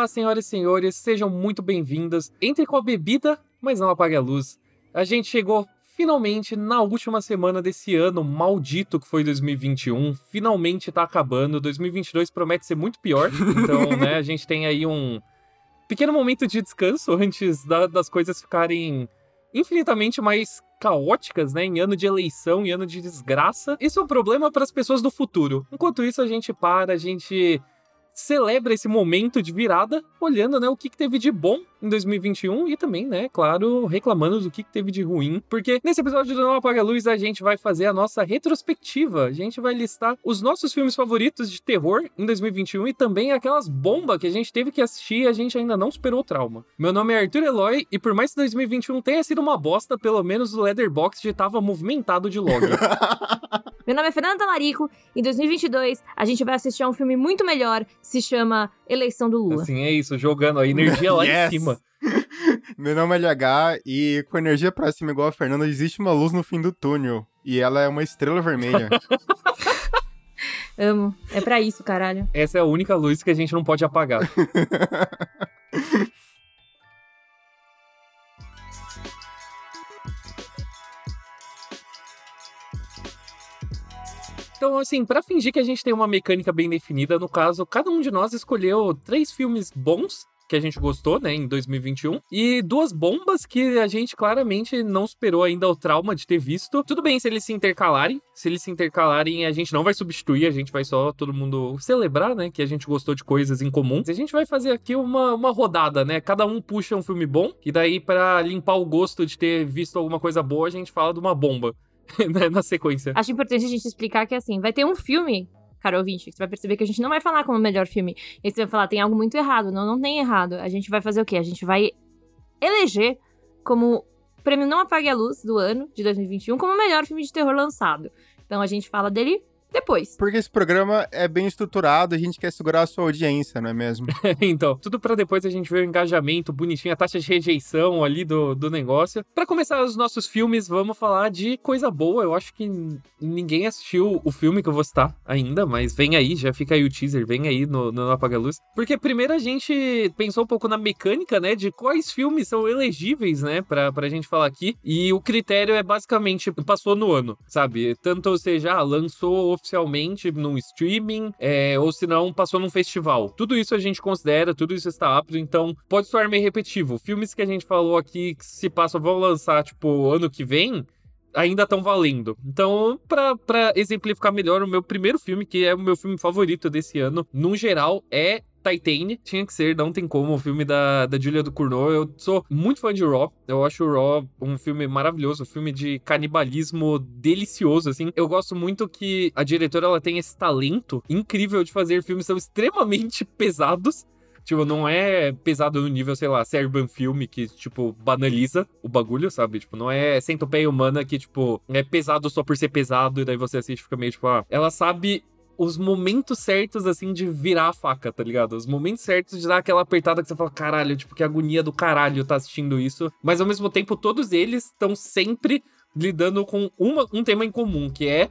Olá, senhoras e senhores, sejam muito bem-vindas. Entre com a bebida, mas não apague a luz. A gente chegou finalmente na última semana desse ano maldito que foi 2021. Finalmente tá acabando. 2022 promete ser muito pior. Então, né, a gente tem aí um pequeno momento de descanso antes da, das coisas ficarem infinitamente mais caóticas, né? Em ano de eleição, em ano de desgraça. Isso é um problema para as pessoas do futuro. Enquanto isso, a gente para, a gente celebra esse momento de virada, olhando, né, o que, que teve de bom em 2021 e também, né, claro, reclamando do que, teve de ruim, porque nesse episódio do Não Apaga a Luz a gente vai fazer a nossa retrospectiva, a gente vai listar os nossos filmes favoritos de terror em 2021 e também aquelas bombas que a gente teve que assistir e a gente ainda não superou o trauma. Meu nome é Arthur Eloy e por mais que 2021 tenha sido uma bosta, pelo menos o Leatherbox já tava movimentado de log. Meu nome é Fernanda Talarico. Em 2022, a gente vai assistir a um filme muito melhor que se chama Eleição do Lula. Assim, é isso, jogando a energia lá Yes. em cima. Meu nome é LH e com energia pra cima igual a Fernanda, existe uma luz no fim do túnel. E ela é uma estrela vermelha. Amo. É pra isso, caralho. Essa é a única luz que a gente não pode apagar. Então, assim, pra fingir que a gente tem uma mecânica bem definida, no caso, cada um de nós escolheu três filmes bons que a gente gostou, né, em 2021, e duas bombas que a gente claramente não superou ainda o trauma de ter visto. Tudo bem se eles se intercalarem, se eles se intercalarem, a gente não vai substituir, a gente vai só todo mundo celebrar, né, que a gente gostou de coisas em comum. A gente vai fazer aqui uma, uma rodada, né, cada um puxa um filme bom, e daí pra limpar o gosto de ter visto alguma coisa boa, a gente fala de uma bomba. né, na sequência. Acho importante a gente explicar que, assim, vai ter um filme, cara ouvinte, que você vai perceber que a gente não vai falar como o melhor filme. E você vai falar, tem algo muito errado. Não, não tem errado. A gente vai fazer o quê? A gente vai eleger como prêmio Não Apague a Luz do ano de 2021 como o melhor filme de terror lançado. Então a gente fala dele depois. Porque esse programa é bem estruturado, a gente quer segurar a sua audiência, não é mesmo? então, tudo pra depois a gente ver o engajamento bonitinho, a taxa de rejeição ali do, do negócio. Pra começar os nossos filmes, vamos falar de coisa boa. Eu acho que ninguém assistiu o filme que eu vou citar ainda, mas vem aí, já fica aí o teaser, vem aí no, no Apaga Luz. Porque primeiro a gente pensou um pouco na mecânica, né, de quais filmes são elegíveis, né, pra, pra gente falar aqui. E o critério é basicamente, passou no ano, sabe? Tanto seja, ah, lançou oficialmente num streaming, é, ou se não, passou num festival. Tudo isso a gente considera, tudo isso está apto, então pode soar meio repetitivo. Filmes que a gente falou aqui que se passam, vão lançar, tipo, ano que vem, ainda estão valendo. Então, pra exemplificar melhor, o meu primeiro filme, que é o meu filme favorito desse ano, no geral, é Titane, tinha que ser, não tem como, o filme da, da Julia do Cournot. Eu sou muito fã de Raw, eu acho o Raw um filme maravilhoso, um filme de canibalismo delicioso, assim. Eu gosto muito que a diretora, ela tem esse talento incrível de fazer filmes são extremamente pesados, Tipo, não é pesado no nível, sei lá, Serbian Filme, que, tipo, banaliza o bagulho, sabe? Tipo, não é centopeia humana que, tipo, é pesado só por ser pesado, e daí você assiste e fica meio, tipo, ah. Ela sabe os momentos certos, assim, de virar a faca, tá ligado? Os momentos certos de dar aquela apertada que você fala, caralho, tipo, que agonia do caralho tá assistindo isso. Mas ao mesmo tempo, todos eles estão sempre lidando com uma, um tema em comum, que é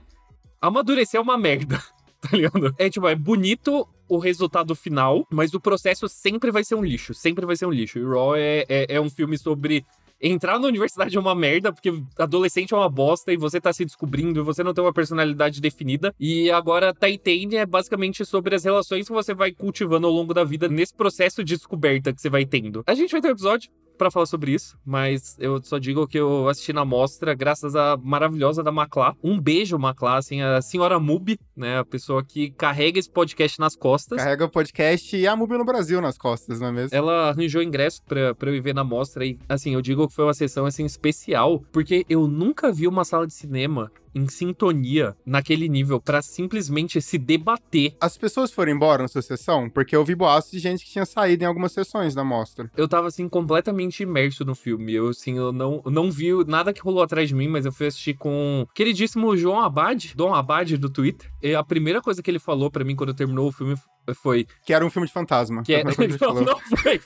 amadurecer é uma merda. Tá ligado? É tipo, é bonito o resultado final, mas o processo sempre vai ser um lixo. Sempre vai ser um lixo. E Raw é, é, é um filme sobre entrar na universidade é uma merda, porque adolescente é uma bosta e você tá se descobrindo, você não tem uma personalidade definida. E agora Titane é basicamente sobre as relações que você vai cultivando ao longo da vida nesse processo de descoberta que você vai tendo. A gente vai ter um episódio para falar sobre isso, mas eu só digo que eu assisti na mostra graças à maravilhosa da Maclá. Um beijo, Maclá, assim, a senhora Mubi, né, a pessoa que carrega esse podcast nas costas. Carrega o podcast e a Mubi no Brasil nas costas, não é mesmo? Ela arranjou ingresso pra, pra eu ir ver na mostra e, assim, eu digo que foi uma sessão, assim, especial, porque eu nunca vi uma sala de cinema em sintonia naquele nível para simplesmente se debater. As pessoas foram embora na sua sessão? Porque eu vi boatos de gente que tinha saído em algumas sessões da mostra. Eu tava assim completamente imerso no filme. Eu assim, eu não, não vi nada que rolou atrás de mim, mas eu fui assistir com o queridíssimo João Abad, Dom Abad do Twitter. E a primeira coisa que ele falou para mim quando terminou o filme Foi. Que era um filme de fantasma. Que é... Não, falou. não foi.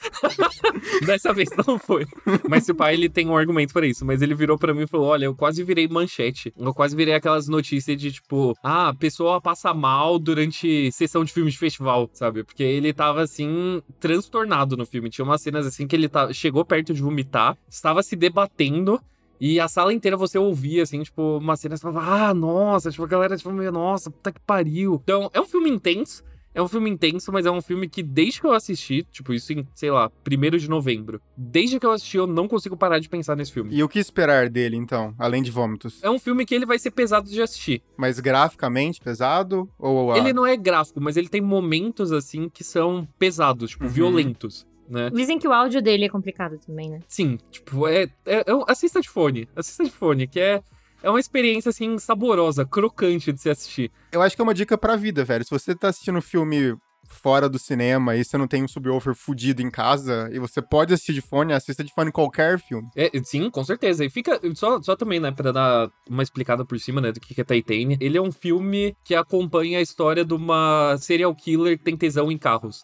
Dessa vez não foi. Mas o pai, ele tem um argumento pra isso. Mas ele virou pra mim e falou: Olha, eu quase virei manchete. Eu quase virei aquelas notícias de tipo, ah, a pessoa passa mal durante sessão de filme de festival, sabe? Porque ele tava assim, transtornado no filme. Tinha umas cenas assim que ele tá... chegou perto de vomitar, estava se debatendo. E a sala inteira você ouvia, assim, tipo, uma cena, você falava, ah, nossa, tipo, a galera, tipo, meio, nossa, puta que pariu. Então, é um filme intenso, é um filme intenso, mas é um filme que, desde que eu assisti, tipo, isso em, sei lá, primeiro de novembro, desde que eu assisti, eu não consigo parar de pensar nesse filme. E o que esperar dele, então, além de vômitos? É um filme que ele vai ser pesado de assistir. Mas graficamente pesado? Ou a- Ele não é gráfico, mas ele tem momentos, assim, que são pesados, tipo, Uhum. violentos, né? Dizem que o áudio dele é complicado também, né? Sim, tipo, é, é, é assista de fone, assista de fone, que é, é uma experiência, assim, saborosa, crocante de se assistir. Eu acho que é uma dica pra vida, velho. Se você tá assistindo um filme fora do cinema e você não tem um subwoofer fudido em casa e você pode assistir de fone, assista de fone qualquer filme. É, sim, com certeza. E fica. Só, só também, né, pra dar uma explicada por cima, né, do que que é Titane. Ele é um filme que acompanha a história de uma serial killer que tem tesão em carros.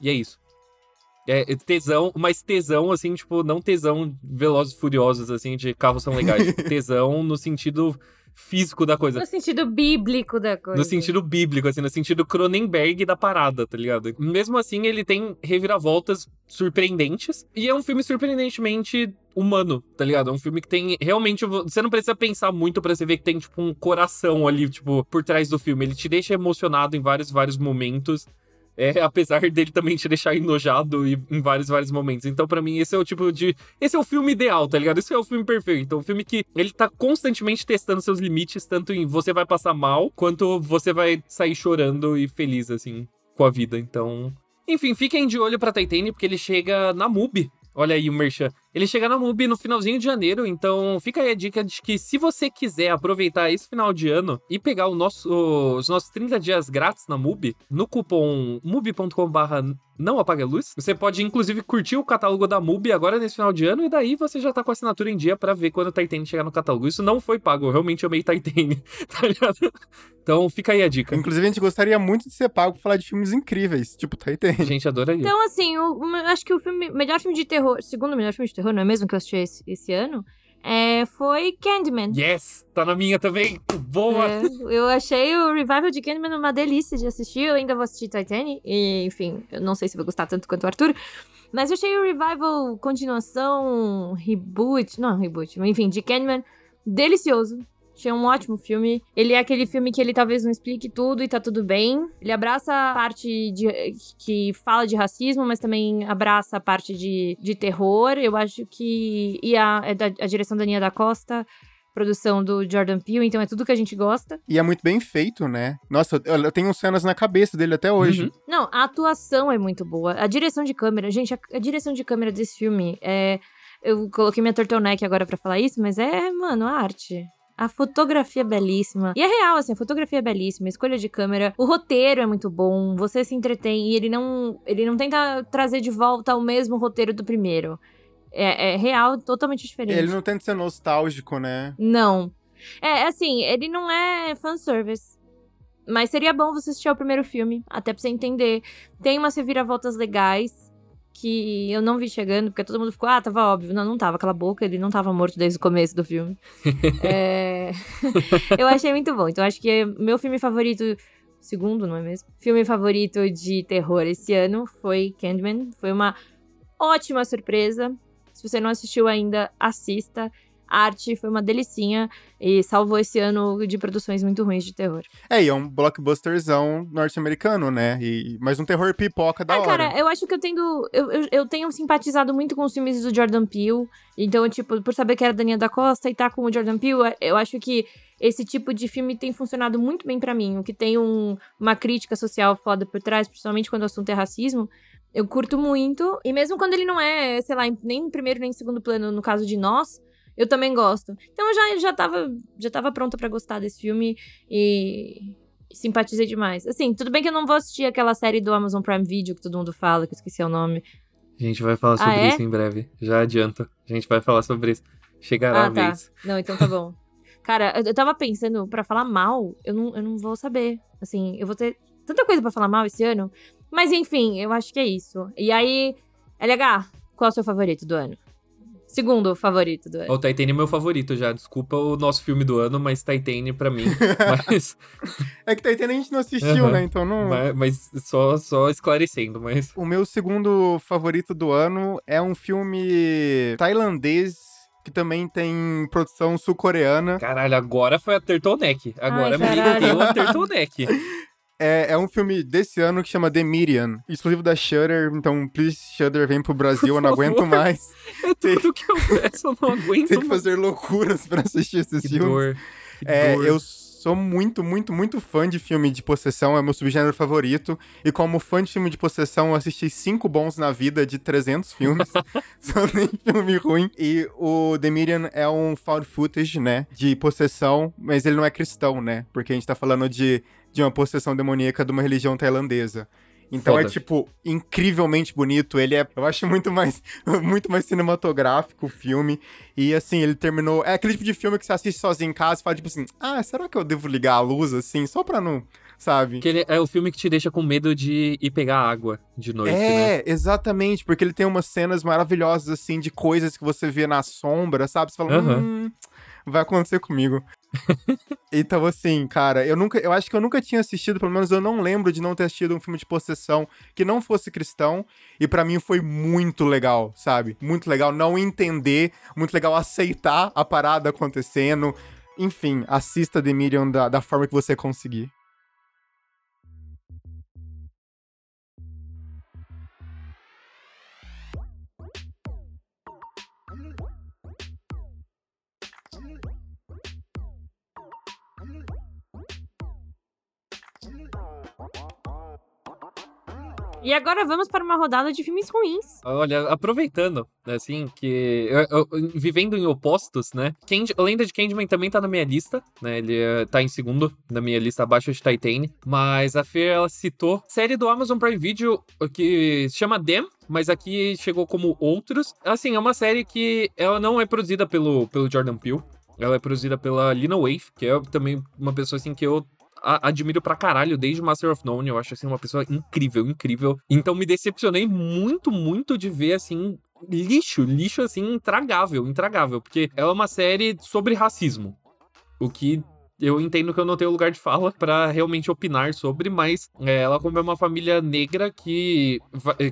E é isso. É tesão, mas tesão, assim, tipo, não tesão velozes e furiosos, assim, de carros são legais. tesão no sentido físico da coisa. No sentido bíblico da coisa. No sentido bíblico, assim, no sentido Cronenberg da parada, tá ligado? Mesmo assim, ele tem reviravoltas surpreendentes. E é um filme surpreendentemente humano, tá ligado? É um filme que tem realmente. Você não precisa pensar muito pra você ver que tem, tipo, um coração ali, tipo, por trás do filme. Ele te deixa emocionado em vários, vários momentos. É, apesar dele também te deixar enojado em vários, vários momentos. Então, pra mim, esse é o tipo de. Esse é o filme ideal, tá ligado? Esse é o filme perfeito. Então, um filme que ele tá constantemente testando seus limites, tanto em você vai passar mal, quanto você vai sair chorando e feliz, assim, com a vida. Então. Enfim, fiquem de olho pra Titane, porque ele chega na MUBI. Olha aí o Merchan. Ele chega na MUBI no finalzinho de janeiro, então fica aí a dica de que se você quiser aproveitar esse final de ano e pegar o nosso, os nossos 30 dias grátis na MUBI, no cupom mubi.com.br não apague a luz, você pode inclusive curtir o catálogo da MUBI agora nesse final de ano e daí você já tá com a assinatura em dia pra ver quando o Titane chegar no catálogo. Isso não foi pago, eu realmente amei Titane, tá ligado? Então fica aí a dica. Inclusive, a gente gostaria muito de ser pago pra falar de filmes incríveis, tipo A Titan. gente adoraria. Então, assim, o- acho que o filme, melhor filme de terror, segundo melhor filme de terror, não é mesmo que eu assisti esse, esse ano, é, foi Candyman. Yes! Tá na minha também! Boa! É, eu achei o revival de Candyman uma delícia de assistir. Eu ainda vou assistir Titanic. E, enfim, eu não sei se vou gostar tanto quanto o Arthur. Mas eu achei o revival, continuação, reboot. Não, reboot, enfim, de Candyman delicioso. Achei um ótimo filme. Ele é aquele filme que ele talvez não explique tudo e tá tudo bem. Ele abraça a parte de, que fala de racismo, mas também abraça a parte de, de terror. Eu acho que. E a, é da, a direção da Nia da Costa produção do Jordan Peele, então é tudo que a gente gosta. E é muito bem feito, né? Nossa, eu, tenho cenas na cabeça dele até hoje. Uhum. Não, a atuação é muito boa. A direção de câmera, gente, a, a direção de câmera desse filme é. Eu coloquei minha turtleneck agora pra falar isso, mas é, mano, a arte. A fotografia é belíssima. E é real, assim, a fotografia é belíssima, a escolha de câmera, o roteiro é muito bom, você se entretém e ele não, ele não tenta trazer de volta o mesmo roteiro do primeiro. É, é real, totalmente diferente. Ele não tenta ser nostálgico, né? Não. É, assim, ele não é fanservice. Mas seria bom você assistir ao primeiro filme, até pra você entender. Tem umas reviravoltas legais que eu não vi chegando, porque todo mundo ficou, ah, tava óbvio. Não, não tava, cala a boca, ele não tava morto desde o começo do filme. É, eu achei muito bom. Então, acho que é meu filme favorito, segundo, não é mesmo? Filme favorito de terror esse ano foi Candyman. Foi uma ótima surpresa. Se você não assistiu ainda, assista. A arte foi uma delicinha e salvou esse ano de produções muito ruins de terror. É, e é um blockbusterzão norte-americano, né? E, mas um terror pipoca da é, hora. cara, eu acho que eu tenho. Eu, eu, eu tenho simpatizado muito com os filmes do Jordan Peele. Então, tipo, por saber que era Daniel da Costa e tá com o Jordan Peele, eu acho que esse tipo de filme tem funcionado muito bem pra mim. O que tem um, uma crítica social foda por trás, principalmente quando o assunto é racismo. Eu curto muito. E mesmo quando ele não é, sei lá, em- nem em primeiro nem em segundo plano, no caso de nós, eu também gosto. Então eu já, já, tava, já tava pronta pra gostar desse filme e simpatizei demais. Assim, tudo bem que eu não vou assistir aquela série do Amazon Prime Video que todo mundo fala, que eu esqueci o nome. A gente vai falar Ah, sobre é? isso em breve. Já adianto. A gente vai falar sobre isso. Chegará ah, a tá. vez. Não, então tá bom. Cara, eu, eu tava pensando, pra falar mal, eu não, eu não vou saber. Assim, eu vou ter tanta coisa pra falar mal esse ano. Mas enfim, eu acho que é isso. E aí, LH, qual é o seu favorito do ano? Segundo favorito do ano. O Titane é meu favorito já. Desculpa o nosso filme do ano, mas Titane pra mim. mas, É que Titanic a gente não assistiu, Aham. né? Então não. mas, mas só, só esclarecendo, mas. O meu segundo favorito do ano é um filme tailandês que também tem produção sul-coreana. Caralho, agora foi a Turtleneck. Agora Ai, me deu a Turtleneck. É, é um filme desse ano que chama The Median, exclusivo da Shudder. Então, please, Shudder, vem pro Brasil, eu não aguento mais. É tudo que eu peço, eu não aguento Tem que fazer loucuras pra assistir esses Que filmes. dor. Que É, dor. eu sou muito, muito, muito fã de filme de possessão, é meu subgênero favorito. E como fã de filme de possessão, eu assisti cinco bons na vida de 300 filmes. São nem filme ruim. E o The Median é um found footage, né, de possessão, mas ele não é cristão, né? Porque a gente tá falando de, de uma possessão demoníaca de uma religião tailandesa. Então é, Foda. tipo, incrivelmente bonito. Ele é, eu acho, muito mais, muito mais cinematográfico o filme. E, assim, ele terminou... É aquele tipo de filme que você assiste sozinho em casa e fala, tipo assim, ah, será que eu devo ligar a luz, assim, só pra não... Sabe? Que ele é o filme que te deixa com medo de ir pegar água de noite, né? É, exatamente, porque ele tem umas cenas maravilhosas, assim, de coisas que você vê na sombra, sabe? Você fala, Aham. hum, vai acontecer comigo. então, assim, cara, eu nunca, eu acho que eu nunca tinha assistido, pelo menos eu não lembro de não ter assistido um filme de possessão que não fosse cristão, e pra mim foi muito legal, sabe? Muito legal não entender, muito legal aceitar a parada acontecendo. Enfim, assista The Medium da, da forma que você conseguir. E agora vamos para uma rodada de filmes ruins. Olha, aproveitando, assim, que. eu- eu- vivendo em opostos, né? Candy, Lenda de Candyman também tá na minha lista, né? Ele eh, tá em segundo na minha lista, abaixo de Titane. Mas a Fer, ela citou série do Amazon Prime Video que se chama Them, mas aqui chegou como Outros. Assim, é uma série que ela não é produzida pelo, pelo Jordan Peele. Ela é produzida pela Lina Waithe, que é também uma pessoa assim que eu a- admiro pra caralho desde Master of None. Eu acho assim uma pessoa incrível, incrível. Então me decepcionei muito, muito de ver assim lixo, lixo assim intragável, intragável, porque ela é uma série sobre racismo. O que eu entendo que eu não tenho lugar de fala pra realmente opinar sobre, mas é, ela como é uma família negra que,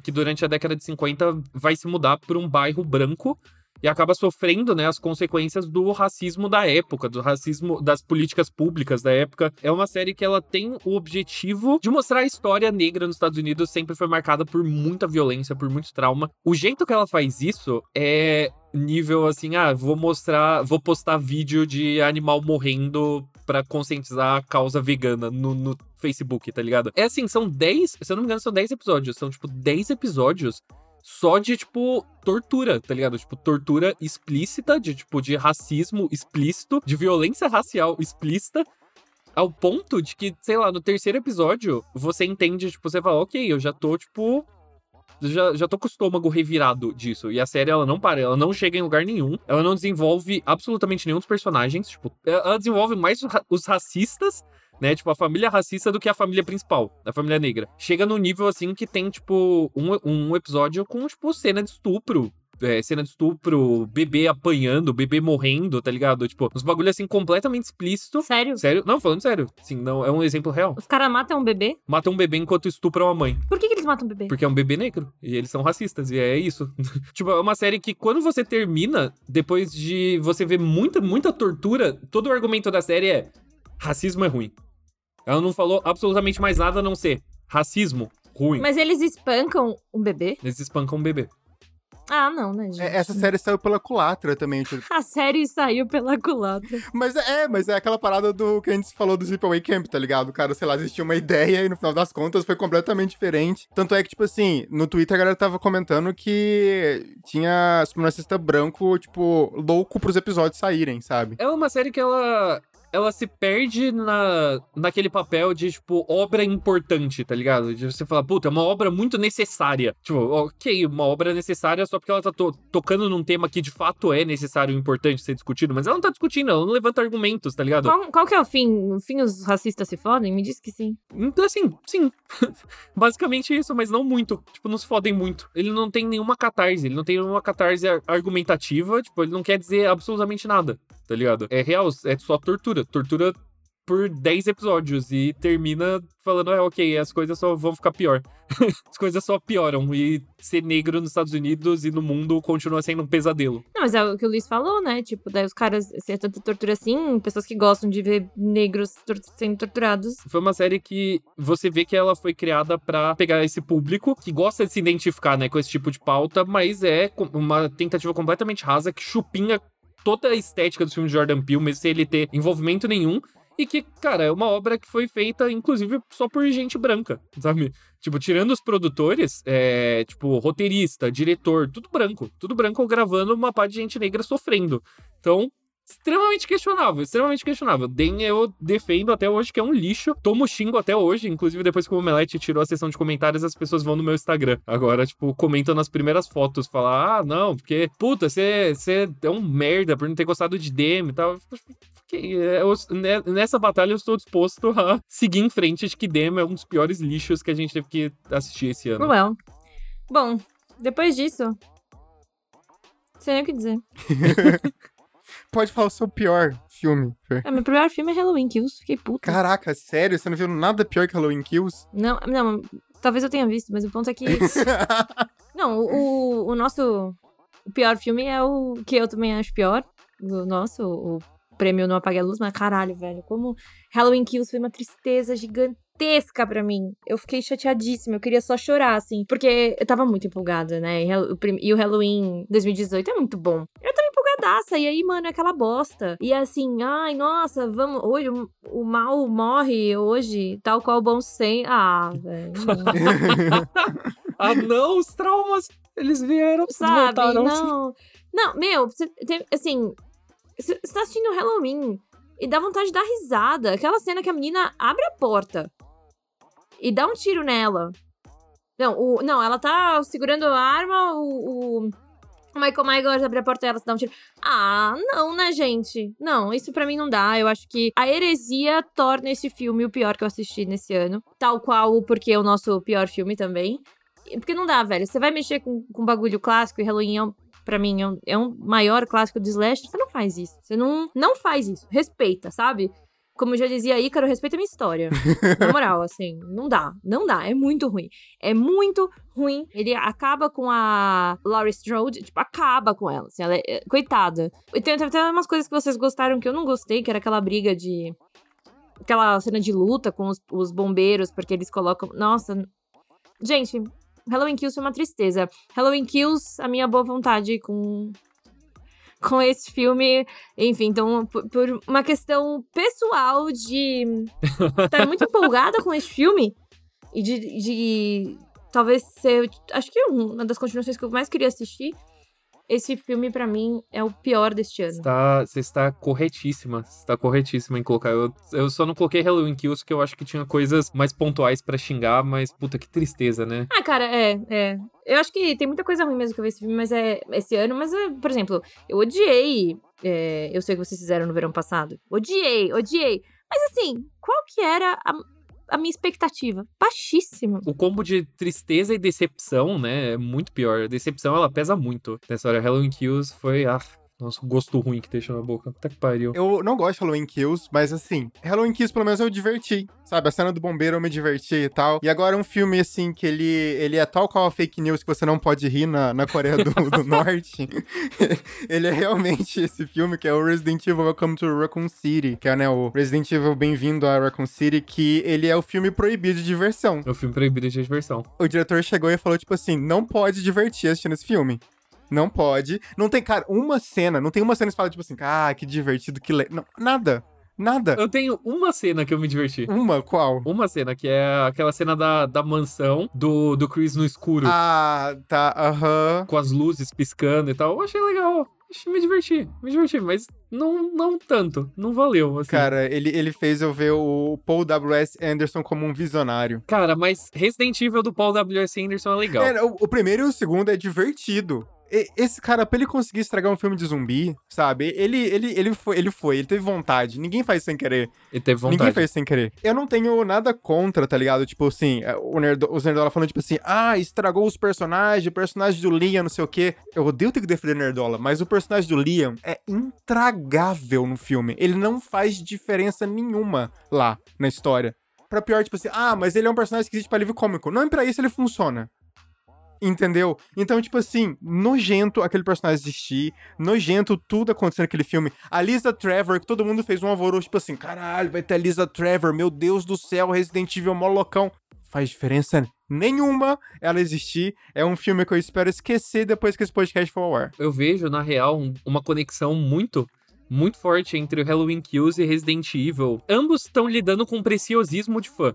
que durante a década de 50 vai se mudar pra um bairro branco e acaba sofrendo, né, as consequências do racismo da época, do racismo das políticas públicas da época. É uma série que ela tem o objetivo de mostrar a história negra nos Estados Unidos sempre foi marcada por muita violência, por muito trauma. O jeito que ela faz isso é nível assim, ah, vou mostrar, vou postar vídeo de animal morrendo pra conscientizar a causa vegana no, no Facebook, tá ligado? É assim, são 10, se eu não me engano, são 10 episódios, são tipo 10 episódios só de, tipo, tortura, tá ligado? Tipo, tortura explícita, de, tipo, de racismo explícito, de violência racial explícita, ao ponto de que, sei lá, no terceiro episódio, você entende, tipo, você fala, ok, eu já tô, tipo. Já, já tô com o estômago revirado disso. E a série, ela não para, ela não chega em lugar nenhum. Ela não desenvolve absolutamente nenhum dos personagens. Tipo, ela desenvolve mais os ra- os racistas né? Tipo, a família racista do que a família principal, a família negra. Chega no nível, assim, que tem, tipo, um, um episódio com, tipo, cena de estupro. É, cena de estupro, bebê apanhando, bebê morrendo, tá ligado? Tipo, uns bagulho, assim, completamente explícito. Sério? Sério? Não, falando sério. Sim, não, é um exemplo real. Os caras matam um bebê? Mata um bebê enquanto estupram a mãe. Por que, que eles matam um bebê? Porque é um bebê negro. E eles são racistas. E é isso. tipo, é uma série que quando você termina, depois de você ver muita, muita tortura, todo o argumento da série é: racismo é ruim. Ela não falou absolutamente mais nada a não ser racismo ruim. Mas eles espancam um bebê? Eles espancam um bebê. Ah, não, né, gente? É, essa série saiu pela culatra também. tipo. A série saiu pela culatra. Mas é, mas é aquela parada do que a gente falou do Sleepaway Camp, tá ligado? O cara, sei lá, existia uma ideia e no final das contas foi completamente diferente. Tanto é que, tipo assim, no Twitter a galera tava comentando que tinha supremacista branco, tipo, louco pros episódios saírem, sabe? É uma série que ela. Ela se perde na, naquele papel de, tipo, obra importante, tá ligado? De você falar, puta, é uma obra muito necessária. Tipo, ok, uma obra necessária só porque ela tá to tocando num tema que de fato é necessário e importante ser discutido, mas ela não tá discutindo, ela não levanta argumentos, tá ligado? Qual, qual que é o fim? O fim os racistas se fodem? Me diz que sim. Então, assim, sim. Basicamente isso, mas não muito. Tipo, não se fodem muito. Ele não tem nenhuma catarse, ele não tem nenhuma catarse argumentativa, tipo, ele não quer dizer absolutamente nada, tá ligado? É real, é só tortura. Tortura por 10 episódios e termina falando, é, ok, as coisas só vão ficar pior. as coisas só pioram e ser negro nos Estados Unidos e no mundo continua sendo um pesadelo. Não, mas é o que o Luiz falou, né? Tipo, daí os caras, se é tanta tortura assim, pessoas que gostam de ver negros tor sendo torturados. Foi uma série que você vê que ela foi criada para pegar esse público que gosta de se identificar, né, com esse tipo de pauta, mas é uma tentativa completamente rasa que chupinha toda a estética do filme de Jordan Peele, mesmo sem ele ter envolvimento nenhum. E que, cara, é uma obra que foi feita, inclusive, só por gente branca, sabe? Tipo, tirando os produtores, é, tipo, roteirista, diretor, tudo branco. Tudo branco gravando uma parte de gente negra sofrendo. Então, extremamente questionável, extremamente questionável. Den eu defendo até hoje que é um lixo. Tomo xingo até hoje, inclusive depois que o Omelete tirou a sessão de comentários, as pessoas vão no meu Instagram. Agora, tipo, comentam nas primeiras fotos, falar, ah, não, porque, puta, você é um merda por não ter gostado de Dem e tal. Eu, né, nessa batalha eu estou disposto a seguir em frente de que Dem é um dos piores lixos que a gente teve que assistir esse ano. Well. Bom, depois disso, sei nem o que dizer. Pode falar o seu pior filme, Fer. É, meu pior filme é Halloween Kills. Fiquei puta. Caraca, sério? Você não viu nada pior que Halloween Kills? Não, não, talvez eu tenha visto, mas o ponto é que. não, o, o nosso. O pior filme é o que eu também acho pior. O nosso, o prêmio Não Apague a Luz, mas caralho, velho. Como Halloween Kills foi uma tristeza gigantesca para mim. Eu fiquei chateadíssima, eu queria só chorar, assim. Porque eu tava muito empolgada, né? E o Halloween 2018 é muito bom. Eu tava e aí, mano, é aquela bosta. E assim, ai, nossa, vamos. Hoje o, o mal morre hoje, tal qual o bom sem. Ah, velho. ah, não, os traumas. Eles vieram, sabe? Voltaram. Não. Não, meu, assim, você tá assistindo Halloween e dá vontade de dar risada. Aquela cena que a menina abre a porta e dá um tiro nela. Não, o, não ela tá segurando a arma, o, o Michael Myers abre a porta e ela se dá um tiro. Ah, não, né, gente? Não, isso para mim não dá. Eu acho que a heresia torna esse filme o pior que eu assisti nesse ano. Tal qual o Porque é o nosso pior filme também. Porque não dá, velho. Você vai mexer com, com bagulho clássico e Halloween é um para mim é um, é um, maior clássico do slasher, você não faz isso. Você não, não faz isso. Respeita, sabe? Como eu já dizia Ícaro, respeita a minha história. Na moral, assim, não dá. Não dá. É muito ruim. É muito ruim. Ele acaba com a Laurie Strode, tipo, acaba com ela. Assim, ela é, é, coitada. E tem até umas coisas que vocês gostaram que eu não gostei, que era aquela briga de. Aquela cena de luta com os, os bombeiros, porque eles colocam. Nossa. Gente, Halloween Kills foi uma tristeza. Halloween Kills, a minha boa vontade com com esse filme, enfim, então por, por uma questão pessoal de estar muito empolgada com esse filme e de, de talvez ser, acho que uma das continuações que eu mais queria assistir esse filme, para mim, é o pior deste ano. Está, você está corretíssima. Você está corretíssima em colocar. Eu, eu só não coloquei Halloween Kills porque eu acho que tinha coisas mais pontuais para xingar, mas puta que tristeza, né? Ah, cara, é, é. Eu acho que tem muita coisa ruim mesmo que eu vi esse filme, mas é esse ano, mas, é, por exemplo, eu odiei. É, eu sei o que vocês fizeram no verão passado. Odiei, odiei. Mas assim, qual que era a a minha expectativa. Baixíssima. O combo de tristeza e decepção, né, é muito pior. A decepção, ela pesa muito. Nessa hora, Halloween Kills foi... Ah, nossa, gosto ruim que deixa na boca. Puta que pariu. Eu não gosto de Halloween Kills, mas assim, Halloween Kills pelo menos eu diverti. Sabe, a cena do bombeiro eu me diverti e tal. E agora um filme, assim, que ele, ele é tal qual a fake news que você não pode rir na, na Coreia do, do Norte. ele é realmente esse filme que é o Resident Evil Welcome to Raccoon City. Que é, né, o Resident Evil Bem-vindo a Raccoon City, que ele é o filme proibido de diversão. É o filme proibido de diversão. O diretor chegou e falou, tipo assim, não pode divertir assistindo esse filme. Não pode. Não tem, cara, uma cena. Não tem uma cena que você fala, tipo assim, ah, que divertido, que. Le... Não, nada. Nada. Eu tenho uma cena que eu me diverti. Uma? Qual? Uma cena, que é aquela cena da, da mansão do, do Chris no escuro. Ah, tá, aham. Com as luzes piscando e tal. Eu achei legal. me diverti, me diverti, mas não, não tanto, não valeu, assim. Cara, ele, ele fez eu ver o Paul W.S. Anderson como um visionário. Cara, mas Resident Evil do Paul W.S. Anderson é legal. É, o, o primeiro e o segundo é divertido. Esse cara, pra ele conseguir estragar um filme de zumbi, sabe? Ele, ele, ele, foi, ele foi, ele teve vontade. Ninguém faz sem querer. Ele teve Ninguém vontade. fez sem querer. Eu não tenho nada contra, tá ligado? Tipo assim, é, o Nerdo, os Nerdola falando, tipo assim, ah, estragou os personagens, o personagem do Liam, não sei o quê. Eu odeio ter que defender Nerdola, mas o personagem do Liam é intragável no filme. Ele não faz diferença nenhuma lá na história. Pra pior, tipo assim, ah, mas ele é um personagem que existe pra livro cômico. Não, e pra isso ele funciona. Entendeu? Então, tipo assim, nojento aquele personagem existir, nojento tudo acontecendo naquele filme. A Lisa Trevor, que todo mundo fez um alvoroço, tipo assim, caralho, vai ter a Lisa Trevor, meu Deus do céu, Resident Evil mó loucão. Faz diferença nenhuma ela existir. É um filme que eu espero esquecer depois que esse podcast for ao ar. Eu vejo, na real, um- uma conexão muito, muito forte entre o Halloween Kills e Resident Evil. Ambos estão lidando com preciosismo de fã.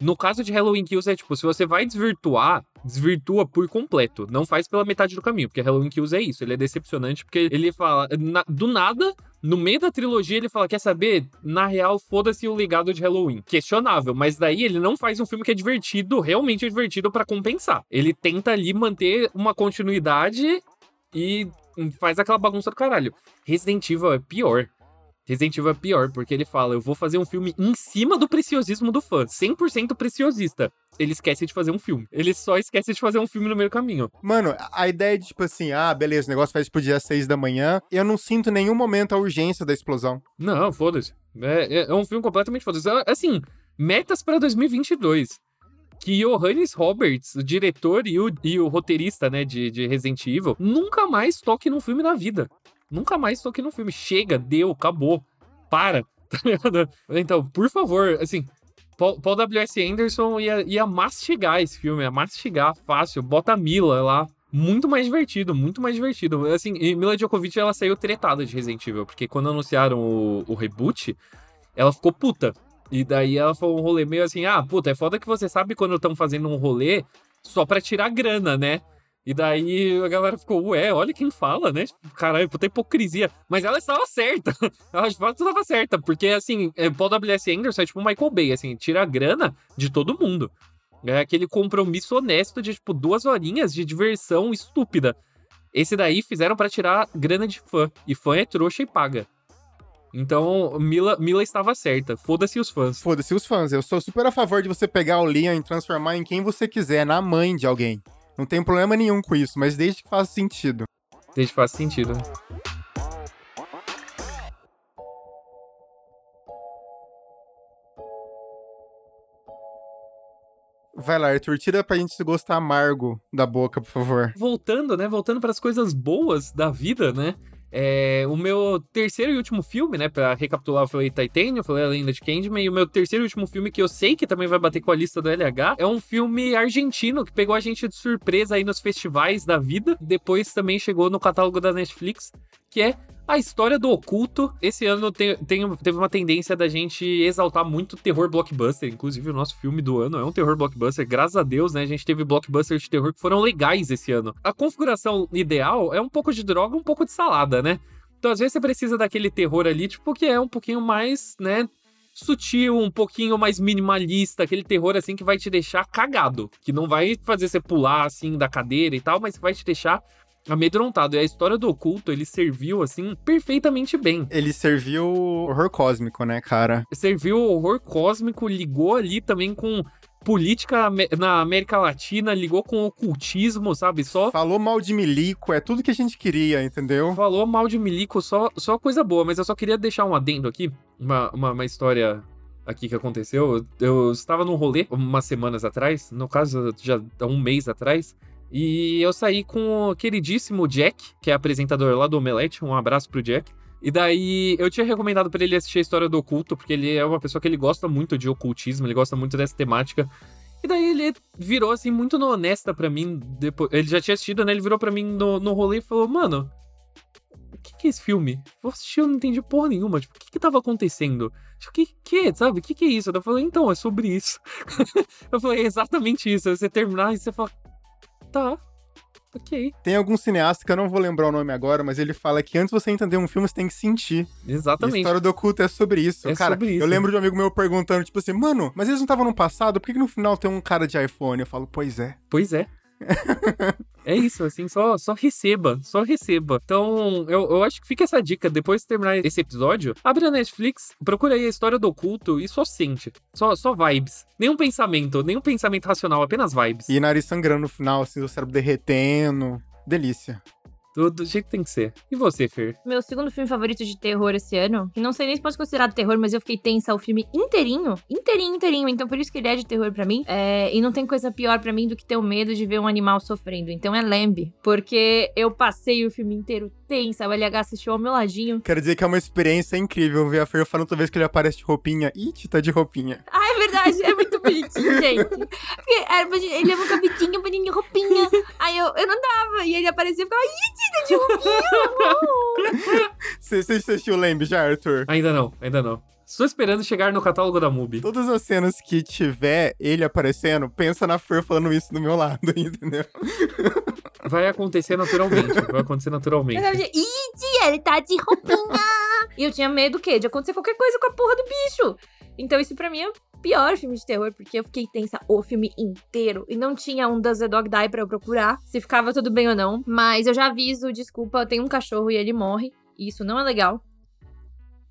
No caso de Halloween Kills é tipo, se você vai desvirtuar, desvirtua por completo. Não faz pela metade do caminho, porque Halloween Kills é isso. Ele é decepcionante porque ele fala, na- do nada, no meio da trilogia ele fala, quer saber? Na real, foda-se o legado de Halloween. Questionável, mas daí ele não faz um filme que é divertido, realmente divertido pra compensar. Ele tenta ali manter uma continuidade e faz aquela bagunça do caralho. Resident Evil é pior. Resident Evil é pior, porque ele fala, eu vou fazer um filme em cima do preciosismo do fã. 100% preciosista. Ele esquece de fazer um filme. Ele só esquece de fazer um filme no meio caminho. Mano, a ideia de tipo assim, ah, beleza, o negócio vai explodir às seis da manhã, eu não sinto em nenhum momento a urgência da explosão. Não, foda-se. É, é- é um filme completamente foda-se. Assim, metas pra 2022. Que Johannes Roberts, o diretor e o, e o roteirista, né, de, de Resident Evil, nunca mais toque num filme na vida. Nunca mais toque num filme. Chega, deu, acabou. Para. Tá ligado? Então, por favor, assim, Paul, Paul W.S. Anderson ia, ia mastigar esse filme, ia mastigar fácil. Bota a Mila lá. Muito mais divertido, muito mais divertido. Assim, e Mila Djokovic, ela saiu tretada de Resident Evil, porque quando anunciaram o, o reboot, ela ficou puta. E daí ela foi um rolê meio assim, ah, puta, é foda que você sabe quando estão fazendo um rolê só pra tirar grana, né? E daí a galera ficou, ué, olha quem fala, né? Caralho, puta hipocrisia. Mas ela estava certa. Ela de fato estava certa. Porque, assim, é, Paul W.S. Anderson é tipo Michael Bay, assim, tira a grana de todo mundo. É aquele compromisso honesto de, tipo, duas horinhas de diversão estúpida. Esse daí fizeram pra tirar grana de fã. E fã é trouxa e paga. Então, Mila, Mila estava certa. Foda-se os fãs. Foda-se os fãs, eu sou super a favor de você pegar o Liam e transformar em quem você quiser, na mãe de alguém. Não tem problema nenhum com isso, mas desde que faça sentido. Desde faz sentido. né? Vai lá, Arthur, tira pra gente gosto amargo da boca, por favor. Voltando, né? Voltando para as coisas boas da vida, né? É, o meu terceiro e último filme, né? Pra recapitular, eu falei Titanium, eu falei A Lenda de Candyman. E o meu terceiro e último filme, que eu sei que também vai bater com a lista do LH, é um filme argentino que pegou a gente de surpresa aí nos festivais da vida. Depois também chegou no catálogo da Netflix, que é A História do Oculto. Esse ano tem, tem- teve uma tendência da gente exaltar muito terror blockbuster. Inclusive, o nosso filme do ano é um terror blockbuster. Graças a Deus, né? A gente teve blockbusters de terror que foram legais esse ano. A configuração ideal é um pouco de droga, um pouco de salada, né? Então, às vezes, você precisa daquele terror ali, tipo, que é um pouquinho mais, né? Sutil, um pouquinho mais minimalista, aquele terror assim que vai te deixar cagado, que não vai fazer você pular assim da cadeira e tal, mas vai te deixar amedrontado. E a história do oculto, ele serviu assim perfeitamente bem. Ele serviu horror cósmico, né, cara? Serviu o horror cósmico, ligou ali também com política na América Latina, ligou com ocultismo, sabe? Só Falou mal de milico, é tudo que a gente queria, entendeu? falou mal de Milico, só, só coisa boa, mas eu só queria deixar um adendo aqui, uma, uma, uma história aqui que aconteceu. Eu, eu estava num rolê umas semanas atrás, no caso, já há um mês atrás, e eu saí com o queridíssimo Jack, que é apresentador lá do Omelete, um abraço pro Jack. E daí eu tinha recomendado pra ele assistir a história do oculto, porque ele é uma pessoa que ele gosta muito de ocultismo, ele gosta muito dessa temática. E daí ele virou assim muito no honesta pra mim, depois, ele já tinha assistido, né? Ele virou pra mim no, no rolê e falou: "Mano, o que, que é esse filme? Eu assisti, eu não entendi porra nenhuma. Tipo, o que que tava acontecendo? Tipo, que que, sabe? O que que é isso? Eu falei, então, é sobre isso. eu falei, é exatamente isso. Aí você terminar e você fala, tá. Ok. Tem algum cineasta que eu não vou lembrar o nome agora, mas ele fala que antes de você entender um filme, você tem que sentir. E a Exatamente. história do oculto é sobre isso. É cara, sobre isso. eu lembro de um amigo meu perguntando, tipo assim, mano, mas eles não estavam no passado, por que, que no final tem um cara de iPhone? Eu falo, pois é. Pois é. É isso, assim, só, só receba, só receba. Então, eu, eu acho que fica essa dica. Depois de terminar esse episódio, abre a Netflix, procura aí a história do oculto e só sente. Só, só vibes. Nenhum pensamento, nenhum pensamento racional, apenas vibes. E nariz sangrando no final, assim, o cérebro derretendo. Delícia. Do, do jeito que tem que ser. E você, Fer? Meu segundo filme favorito de terror esse ano, que não sei nem se pode ser considerado terror, mas eu fiquei tensa o filme inteirinho, inteirinho, inteirinho, então por isso que ele é de terror pra mim. É, e não tem coisa pior pra mim do que ter o medo de ver um animal sofrendo. Então é Lamb, porque eu passei o filme inteiro tensa, o LH assistiu ao meu ladinho. Quero dizer que é uma experiência incrível ver a Fer falando toda vez que ele aparece de roupinha. Ih, tá de roupinha. Ah, é verdade, é muito bonitinho, gente. Porque era, ele é um cabitinho, bonitinho, roupinha. Eu, eu não dava, e ele aparecia e ficava, ih, Tita de roupinha. Você você assistiu o Lamb já, Arthur? Ainda não, ainda não. Estou esperando chegar no catálogo da MUBI. Todas as cenas que tiver ele aparecendo, pensa na Fer falando isso do meu lado, entendeu? Vai acontecer naturalmente. Vai acontecer Eu naturalmente. ih, tia, ele tá de roupinha. e eu tinha medo o quê? De acontecer qualquer coisa com a porra do bicho. Então isso pra mim é pior filme de terror, porque eu fiquei tensa o filme inteiro. E não tinha um Does the Dog Die pra eu procurar, se ficava tudo bem ou não. Mas eu já aviso, desculpa, eu tenho um cachorro e ele morre. E isso não é legal.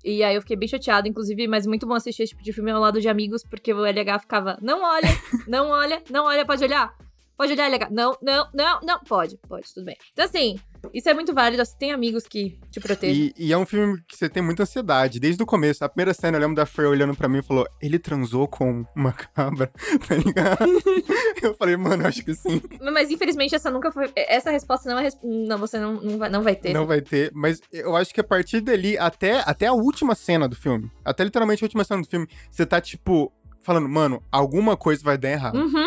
E aí eu fiquei bem chateada, inclusive, mas muito bom assistir esse tipo de filme ao lado de amigos, porque o LH ficava, não olha, não olha, não olha, pode olhar. Pode olhar, LH. Não, não, não, não. Pode, pode, tudo bem. Então, assim, isso é muito válido. Você tem amigos que te protegem. E, e é um filme que você tem muita ansiedade, desde o começo. A primeira cena, eu lembro da Fer olhando pra mim e falou: ele transou com uma cabra, tá ligado? eu falei, mano, acho que sim. Mas infelizmente essa nunca foi. Essa resposta não é. res- Não, você não, não, vai, não vai ter. Não vai ter, mas eu acho que a partir dali, até, até a última cena do filme, até literalmente a última cena do filme, você tá tipo. Falando, mano, alguma coisa vai dar errado. Uhum.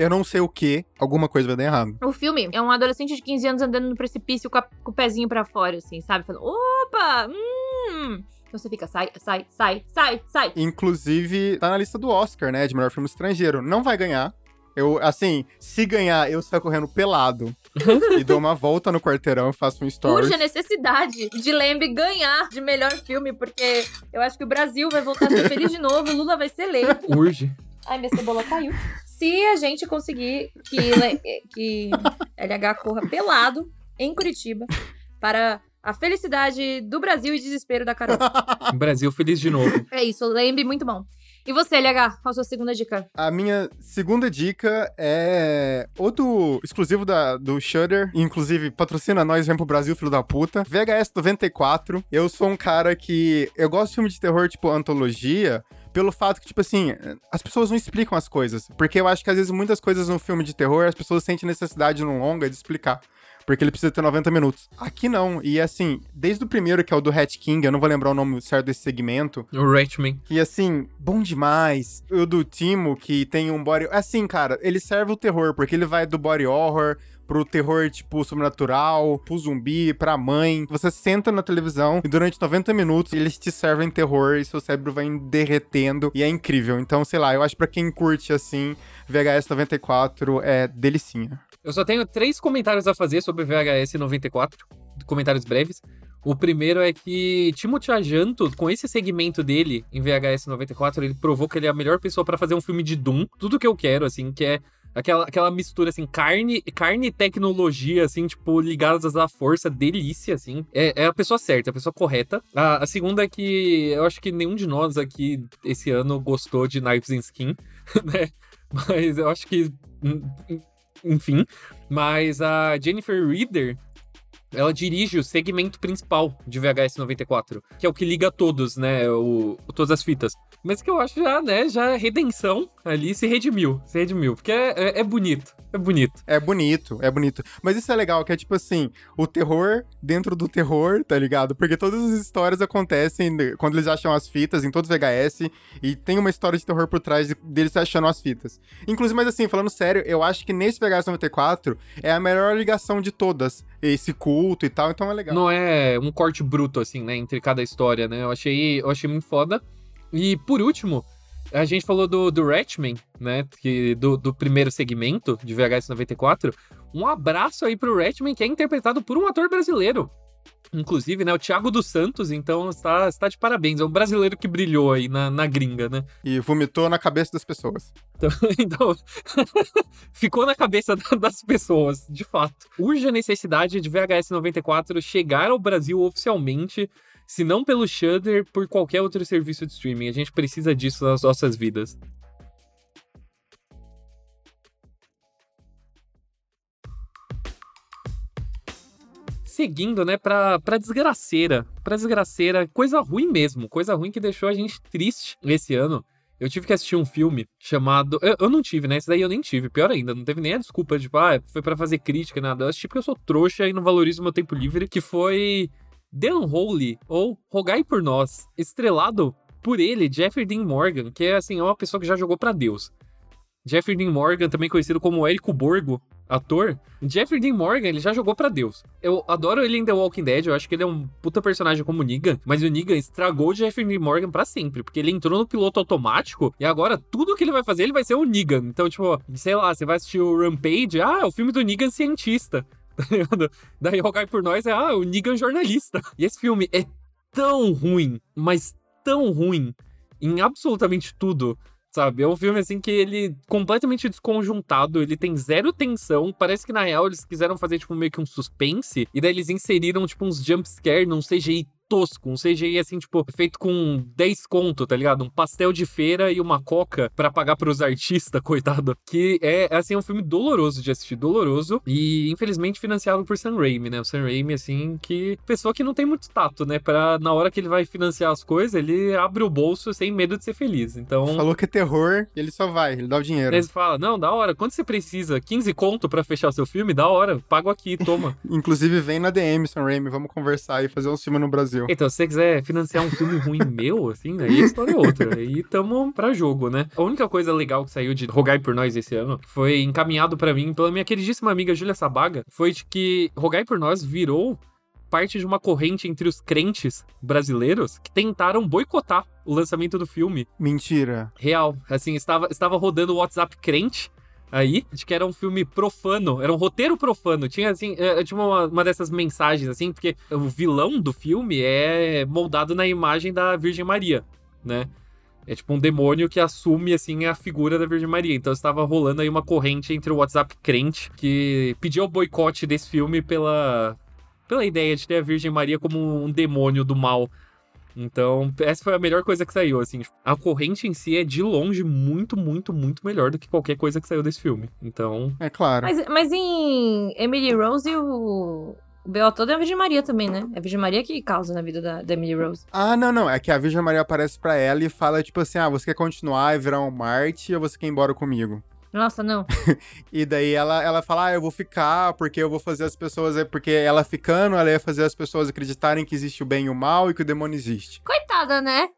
Eu não sei o que, alguma coisa vai dar errado. O filme é um adolescente de 15 anos andando no precipício com, a- com o pezinho pra fora, assim, sabe? Falando, opa! Hum! Então você fica, sai, sai, sai, sai, sai. Inclusive, tá na lista do Oscar, né? De melhor filme estrangeiro. Não vai ganhar. Eu, assim, se ganhar, eu saio correndo pelado e dou uma volta no quarteirão e faço um story. Urge a necessidade de Lembre ganhar de melhor filme, porque eu acho que o Brasil vai voltar a ser feliz de novo, o Lula vai ser eleito. Urge. Ai, minha cebola caiu. Se a gente conseguir que, que LH corra pelado em Curitiba para a felicidade do Brasil e desespero da Carol. Brasil feliz de novo. É isso, lembre muito bom. E você, LH, qual a sua segunda dica? A minha segunda dica é outro exclusivo da, do Shudder, inclusive patrocina nós, vem pro Brasil, filho da puta. VHS 94. Eu sou um cara que eu gosto de filme de terror tipo antologia, pelo fato que tipo assim, as pessoas não explicam as coisas, porque eu acho que às vezes muitas coisas no filme de terror as pessoas sentem necessidade num longa de explicar. Porque ele precisa ter 90 minutos. Aqui não. E assim, desde o primeiro, que é o do Hat King, eu não vou lembrar o nome certo desse segmento. O Ratchman. E assim, bom demais. O do Timo, que tem um body. Assim, cara, ele serve o terror, porque ele vai do body horror pro terror, tipo, sobrenatural, pro zumbi, pra mãe. Você senta na televisão e durante 90 minutos eles te servem terror e seu cérebro vai derretendo e é incrível. Então, sei lá, eu acho pra quem curte assim, VHS 94 é delicinha. Eu só tenho três comentários a fazer sobre VHS 94, comentários breves. O primeiro é que Timothy Ajanto, com esse segmento dele em VHS 94, ele provou que ele é a melhor pessoa pra fazer um filme de Doom. Tudo que eu quero, assim, que é aquela, aquela mistura, assim, carne, carne e tecnologia, assim, tipo, ligadas à força, delícia, assim. É, é a pessoa certa, é a pessoa correta. A, a segunda é que eu acho que nenhum de nós aqui esse ano gostou de Knives and Skin, né? Mas eu acho que. hum, hum, Enfim. Mas a Jennifer Reeder, ela dirige o segmento principal de VHS 94, que é o que liga todos, né? O, todas as fitas. Mas que eu acho já, né? Já redenção ali se redimiu. Se redimiu. Porque é, é- é bonito. É bonito. É bonito, é bonito. Mas isso é legal, que é tipo assim, o terror dentro do terror, tá ligado? Porque todas as histórias acontecem de- quando eles acham as fitas em todos os VHS e tem uma história de terror por trás de- deles achando as fitas. Inclusive, mas assim, falando sério, eu acho que nesse VHS 94 é a melhor ligação de todas. Esse culto e tal, então é legal. Não é um corte bruto, assim, né? Entre cada história, né? Eu achei, eu achei muito foda. E por último, a gente falou do, do Ratchman, né? Que, do, do primeiro segmento de VHS 94. Um abraço aí pro Ratman, que é interpretado por um ator brasileiro. Inclusive, né, o Thiago dos Santos, então está, está de parabéns. É um brasileiro que brilhou aí na, na gringa, né? E vomitou na cabeça das pessoas. Então, então ficou na cabeça das pessoas, de fato. Urge a necessidade de VHS 94 chegar ao Brasil oficialmente, se não pelo Shudder, por qualquer outro serviço de streaming. A gente precisa disso nas nossas vidas. Seguindo, né, pra, pra desgraceira. Pra desgraceira, coisa ruim mesmo. Coisa ruim que deixou a gente triste esse ano. Eu tive que assistir um filme chamado. Eu, eu, não tive, né? Esse daí eu nem tive. Pior ainda, não teve nem a desculpa de, tipo, ah, foi para fazer crítica, nada. Eu assisti porque eu sou trouxa e não valorizo meu tempo livre. Que foi The Unholy, ou Rogai por Nós, estrelado por ele, Jeffrey Dean Morgan, que é assim, é uma pessoa que já jogou para Deus. Jeffrey Dean Morgan, também conhecido como Érico Borgo, ator, Jeffrey Dean Morgan, ele já jogou para Deus. Eu adoro ele em The Walking Dead, eu acho que ele é um puta personagem como Negan, mas o Negan estragou o Jeffrey Dean Morgan para sempre, porque ele entrou no piloto automático e agora tudo que ele vai fazer, ele vai ser o Negan. Então, tipo, sei lá, você vai assistir o Rampage, ah, é o filme do Negan cientista. Daí Rogai por Nós é, ah, o Negan jornalista. E esse filme é tão ruim, mas tão ruim em absolutamente tudo sabe? É um filme assim que ele completamente desconjuntado, ele tem zero tensão, parece que na real eles quiseram fazer tipo meio que um suspense e daí eles inseriram tipo uns jump scare num CGI tosco, um CGI assim, tipo, feito com 10 conto, tá ligado? Um pastel de feira e uma coca para pagar pros artistas, coitado. Que é, assim, um filme doloroso de assistir, doloroso. E, infelizmente, financiado por Sam Raimi, né? O Sam Raimi, assim, que... Pessoa que não tem muito tato, né? Pra, na hora que ele vai financiar as coisas, ele abre o bolso sem medo de ser feliz. Então... Falou que é terror, ele só vai, ele dá o dinheiro. Ele fala, não, da hora, quanto você precisa? 15 conto para fechar seu filme? Da hora, pago aqui, toma. Inclusive, vem na DM, Sam Raimi, vamos conversar e fazer um filme no Brasil. Brasil. Então, se você quiser financiar um filme ruim meu, assim, aí a história é outra. Aí tamo pra jogo, né? A única coisa legal que saiu de Rogai por Nós esse ano foi encaminhado para mim pela minha queridíssima amiga Júlia Sabaga, foi de que Rogai por Nós virou parte de uma corrente entre os crentes brasileiros que tentaram boicotar o lançamento do filme. Mentira. Real. Assim, estava, estava rodando o WhatsApp crente aí, de que era um filme profano, era um roteiro profano. Tinha, assim, é, tinha uma, uma dessas mensagens, assim, porque o vilão do filme é moldado na imagem da Virgem Maria, né? É tipo um demônio que assume, assim, a figura da Virgem Maria. Então estava rolando aí uma corrente entre o WhatsApp crente, que pediu o boicote desse filme pela, pela ideia de ter a Virgem Maria como um demônio do mal então, essa foi a melhor coisa que saiu, assim. A corrente em si é, de longe, muito, muito, muito melhor do que qualquer coisa que saiu desse filme. Então... É claro. Mas, mas em Emily Rose, o... O B.O. todo é a Virgem Maria também, né? É a Virgem Maria que causa na vida da, da Emily Rose. Ah, não, não. É que a Virgem Maria aparece pra ela e fala, tipo assim, ah, você quer continuar e virar um Marte ou você quer ir embora comigo? Nossa, não. e daí ela, ela fala, ah, eu vou ficar, porque eu vou fazer as pessoas. Porque ela ficando, ela ia fazer as pessoas acreditarem que existe o bem e o mal e que o demônio existe. Coitada, né?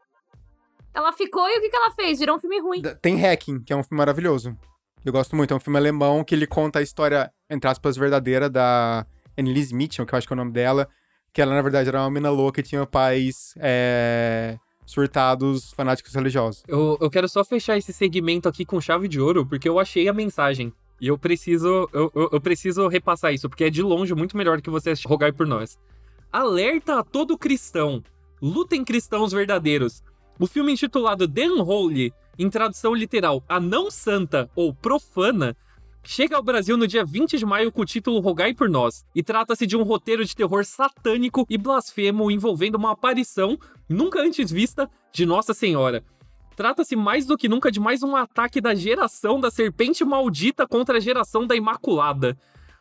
Ela ficou e o que, que ela fez? Virou um filme ruim. Tem Hacking, que é um filme maravilhoso. Eu gosto muito. É um filme alemão que ele conta a história, entre aspas, verdadeira da Annelise Mitchell, que eu acho que é o nome dela. Que ela, na verdade, era uma mina louca e tinha pais. É surtados fanáticos religiosos. Eu, eu quero só fechar esse segmento aqui com chave de ouro, porque eu achei a mensagem. E eu preciso, eu, eu, eu preciso repassar isso, porque é de longe muito melhor do que você rogar por nós. Alerta a todo cristão. Lutem cristãos verdadeiros. O filme intitulado The Unholy, em tradução literal, a não santa ou profana, chega ao Brasil no dia 20 de maio com o título Rogai por Nós, e trata-se de um roteiro de terror satânico e blasfemo envolvendo uma aparição, nunca antes vista, de Nossa Senhora. Trata-se mais do que nunca de mais um ataque da geração da serpente maldita contra a geração da Imaculada.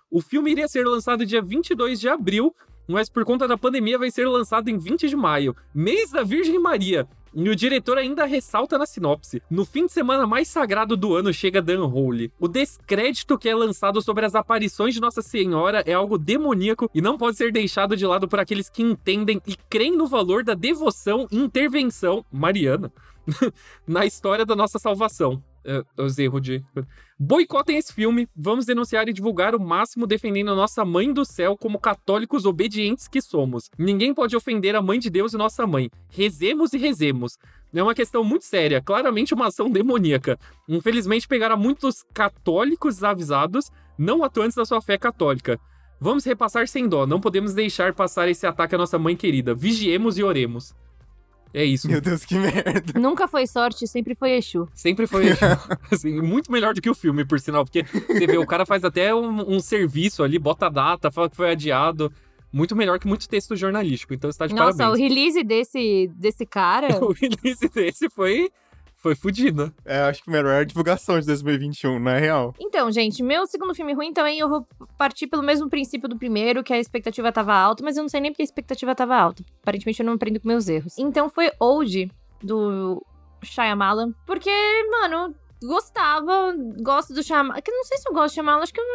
O filme iria ser lançado dia 22 de abril, mas por conta da pandemia vai ser lançado em 20 de maio, mês da Virgem Maria, e o diretor ainda ressalta na sinopse: no fim de semana mais sagrado do ano chega Dan Holy. O descrédito que é lançado sobre as aparições de Nossa Senhora é algo demoníaco e não pode ser deixado de lado por aqueles que entendem e creem no valor da devoção e intervenção mariana na história da nossa salvação. Os erros de. Boicotem esse filme, vamos denunciar e divulgar o máximo defendendo a nossa mãe do céu como católicos obedientes que somos. Ninguém pode ofender a mãe de Deus e nossa mãe. Rezemos e rezemos. É uma questão muito séria, claramente uma ação demoníaca. Infelizmente pegaram muitos católicos avisados, Não atuantes da sua fé católica. Vamos repassar sem dó. Não podemos deixar passar esse ataque à nossa mãe querida. Vigiemos e oremos. É isso. Meu Deus, que merda. Nunca foi sorte, sempre foi Exu. Sempre foi assim, muito melhor do que o filme, por sinal. Porque você vê, o cara faz até um, um serviço ali, bota a data, fala que foi adiado. Muito melhor que muito texto jornalístico. Então você tá de Nossa, parabéns. o release desse, desse cara. o release desse foi, foi fudido. É, acho que a melhor divulgação de 2021, não é real? Então, gente, meu segundo filme ruim também eu vou partir pelo mesmo princípio do primeiro, que a expectativa tava alta, mas eu não sei nem porque a expectativa tava alta. Aparentemente eu não aprendo com meus erros. Então foi Old, do Shyamalan, porque, mano, gostava, gosto do Shyamalan, que eu não sei se eu gosto do Shyamalan, acho que eu.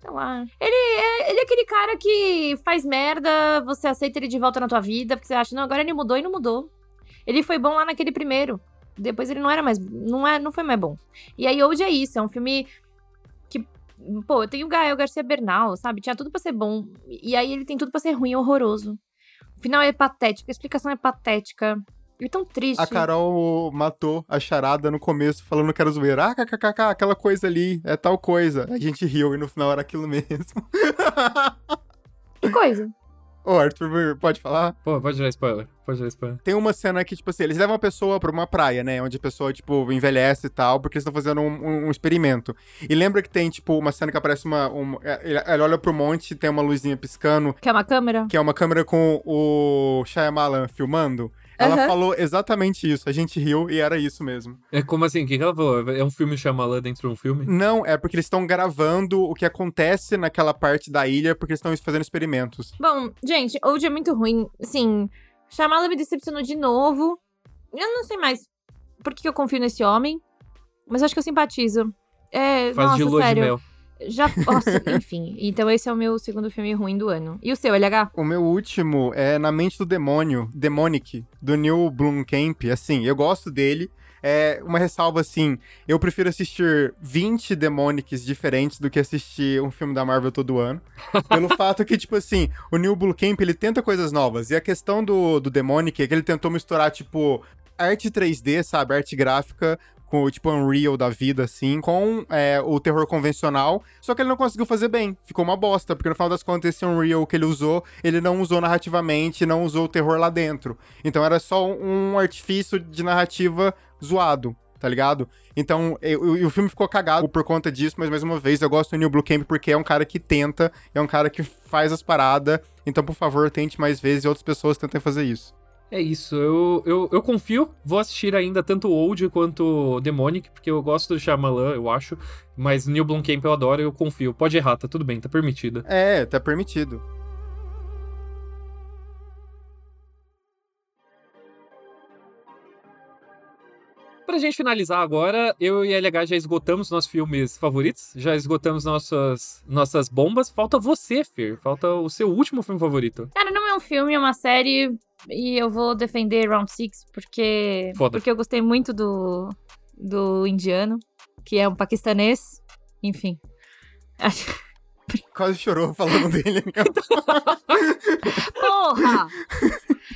Sei lá. Ele é, ele é aquele cara que faz merda, você aceita ele de volta na tua vida, porque você acha, não, agora ele mudou e não mudou. Ele foi bom lá naquele primeiro. Depois ele não era mais. Não, é, não foi mais bom. E aí hoje é isso. É um filme que. Pô, tem o Gael Garcia Bernal, sabe? Tinha tudo pra ser bom. E aí ele tem tudo pra ser ruim e horroroso. O final é patético, a explicação é patética. E tão triste. A Carol matou a charada no começo, falando que era zoeira. Ah, kkkk, aquela coisa ali, é tal coisa. A gente riu e no final era aquilo mesmo. Que coisa. Ô, Arthur, pode falar? Pô, pode dar spoiler. Pode dar spoiler. Tem uma cena que, tipo assim, eles levam a pessoa pra uma praia, né? Onde a pessoa, tipo, envelhece e tal, porque eles estão fazendo um, um- um experimento. E lembra que tem, tipo, uma cena que aparece uma. uma ele, ele olha pro monte e tem uma luzinha piscando, Quer uma câmera? que é uma câmera com o Shyamalan filmando. Ela Aham. falou exatamente isso. A gente riu e era isso mesmo. É como assim? O que, ela falou? É um filme Shyamalan dentro de um filme? Não, é porque eles estão gravando o que acontece naquela parte da ilha, porque eles estão fazendo experimentos. Bom, gente, Old é muito ruim. Assim, Shyamalan me decepcionou de novo. Eu não sei mais por que que eu confio nesse homem, mas acho que eu simpatizo. É, Faz nossa, de lua sério. de mel. Já, nossa, enfim. Então esse é o meu segundo filme ruim do ano. E o seu, LH? O meu último é Na Mente do Demônio, Demonic, do Neil Blomkamp. Assim, eu gosto dele. É uma ressalva assim, eu prefiro assistir 20 Demonics diferentes do que assistir um filme da Marvel todo ano. Pelo fato que, tipo assim, o Neil Blomkamp, ele tenta coisas novas. E a questão do, do Demonic é que ele tentou misturar, tipo, arte 3D, sabe? Arte gráfica com tipo Unreal da vida, assim, com é, o terror convencional. Só que ele não conseguiu fazer bem. Ficou uma bosta, porque no final das contas, esse Unreal que ele usou, ele não usou narrativamente, não usou o terror lá dentro. Então era só um artifício de narrativa zoado. Tá ligado? Então, e- o e o filme ficou cagado por conta disso, mas mais uma vez, eu gosto do Neil Blomkamp porque é um cara que tenta, é um cara que faz as paradas. Então, por favor, tente mais vezes e outras pessoas tentem fazer isso. É isso, eu, eu, eu confio. Vou assistir ainda tanto o Old quanto o Demonic, porque eu gosto do Shyamalan, eu acho. Mas Neil Blomkamp eu adoro, eu confio. Pode errar, tá tudo bem, tá permitido. É, tá permitido. Pra gente finalizar agora, eu e a LH já esgotamos nossos filmes favoritos, já esgotamos nossas, nossas bombas. Falta você, Fer. Falta o seu último filme favorito. Cara, não é um filme, é uma série. E eu vou defender Round Six porque. Foda. Porque eu gostei muito do. Do indiano, que é um paquistanês. Enfim. Quase chorou falando dele. Porra!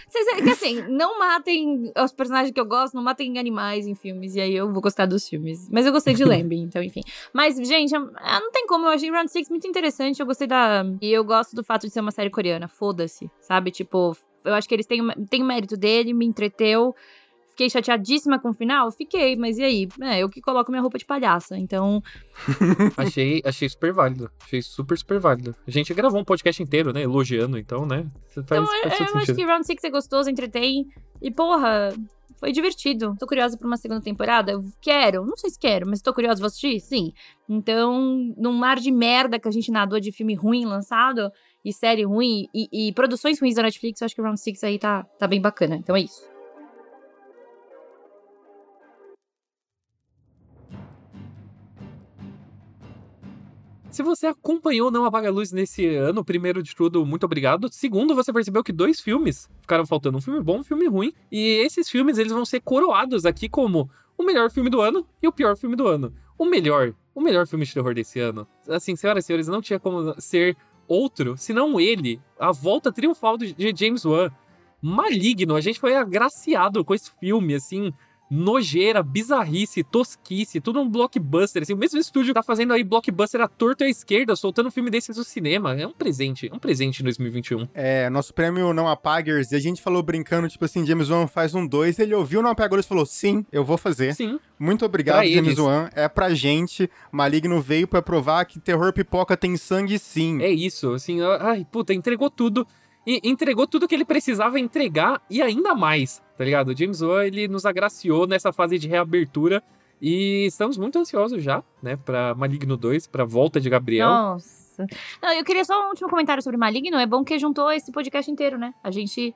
Vocês, é que assim, não matem os personagens que eu gosto, não matem animais em filmes, e aí eu vou gostar dos filmes. Mas eu gostei de Lamb, então, enfim. Mas, gente, ah, não tem como, eu achei Round Six muito interessante, eu gostei da... E eu gosto do fato de ser uma série coreana, foda-se, sabe? Tipo, eu acho que eles têm, têm mérito dele, me entreteu. Fiquei chateadíssima com o final? Fiquei, mas e aí? É, eu que coloco minha roupa de palhaça, então... Achei, achei super válido. Achei super, super válido. A gente gravou um podcast inteiro, né? Elogiando, então, né? Faz, Então, faz eu, todo eu acho que Round Six é gostoso, entretém. E, porra, foi divertido. Tô curiosa por uma segunda temporada? Eu quero. Não sei se quero, mas tô curiosa, vou assistir? Sim. Então, num mar de merda que a gente nadou de filme ruim lançado, e série ruim, e, e produções ruins da Netflix, eu acho que o Round Six aí tá, tá bem bacana. Então é isso. Se você acompanhou Não Apaga a Luz nesse ano, primeiro de tudo, muito obrigado. Segundo, você percebeu que dois filmes ficaram faltando, um filme bom um filme ruim. E esses filmes, eles vão ser coroados aqui como o melhor filme do ano e o pior filme do ano. O melhor, o melhor filme de terror desse ano. Assim, senhoras e senhores, não tinha como ser outro, senão ele, a volta triunfal de de James Wan. Maligno, a gente foi agraciado com esse filme, assim, nojeira, bizarrice, tosquice, tudo um blockbuster. Assim, o mesmo estúdio tá fazendo aí blockbuster à torta à esquerda, soltando um filme desses no cinema. É um presente, é um presente em 2021. É, nosso prêmio Não Apagers, e a gente falou brincando, tipo assim, James Wan faz um dois, ele ouviu Não Apagers e falou, sim, eu vou fazer. Sim. Muito obrigado, Pra James eles. Wan. É pra gente. Maligno veio pra provar que terror pipoca tem sangue sim. É isso, assim, ai, puta, entregou tudo. E entregou tudo que ele precisava entregar e ainda mais, tá ligado? O James Wan, ele nos agraciou nessa fase de reabertura e estamos muito ansiosos já, né, pra Maligno 2, pra volta de Gabriel. Nossa. Não, eu queria só um último comentário sobre Maligno. É bom que juntou esse podcast inteiro, né? A gente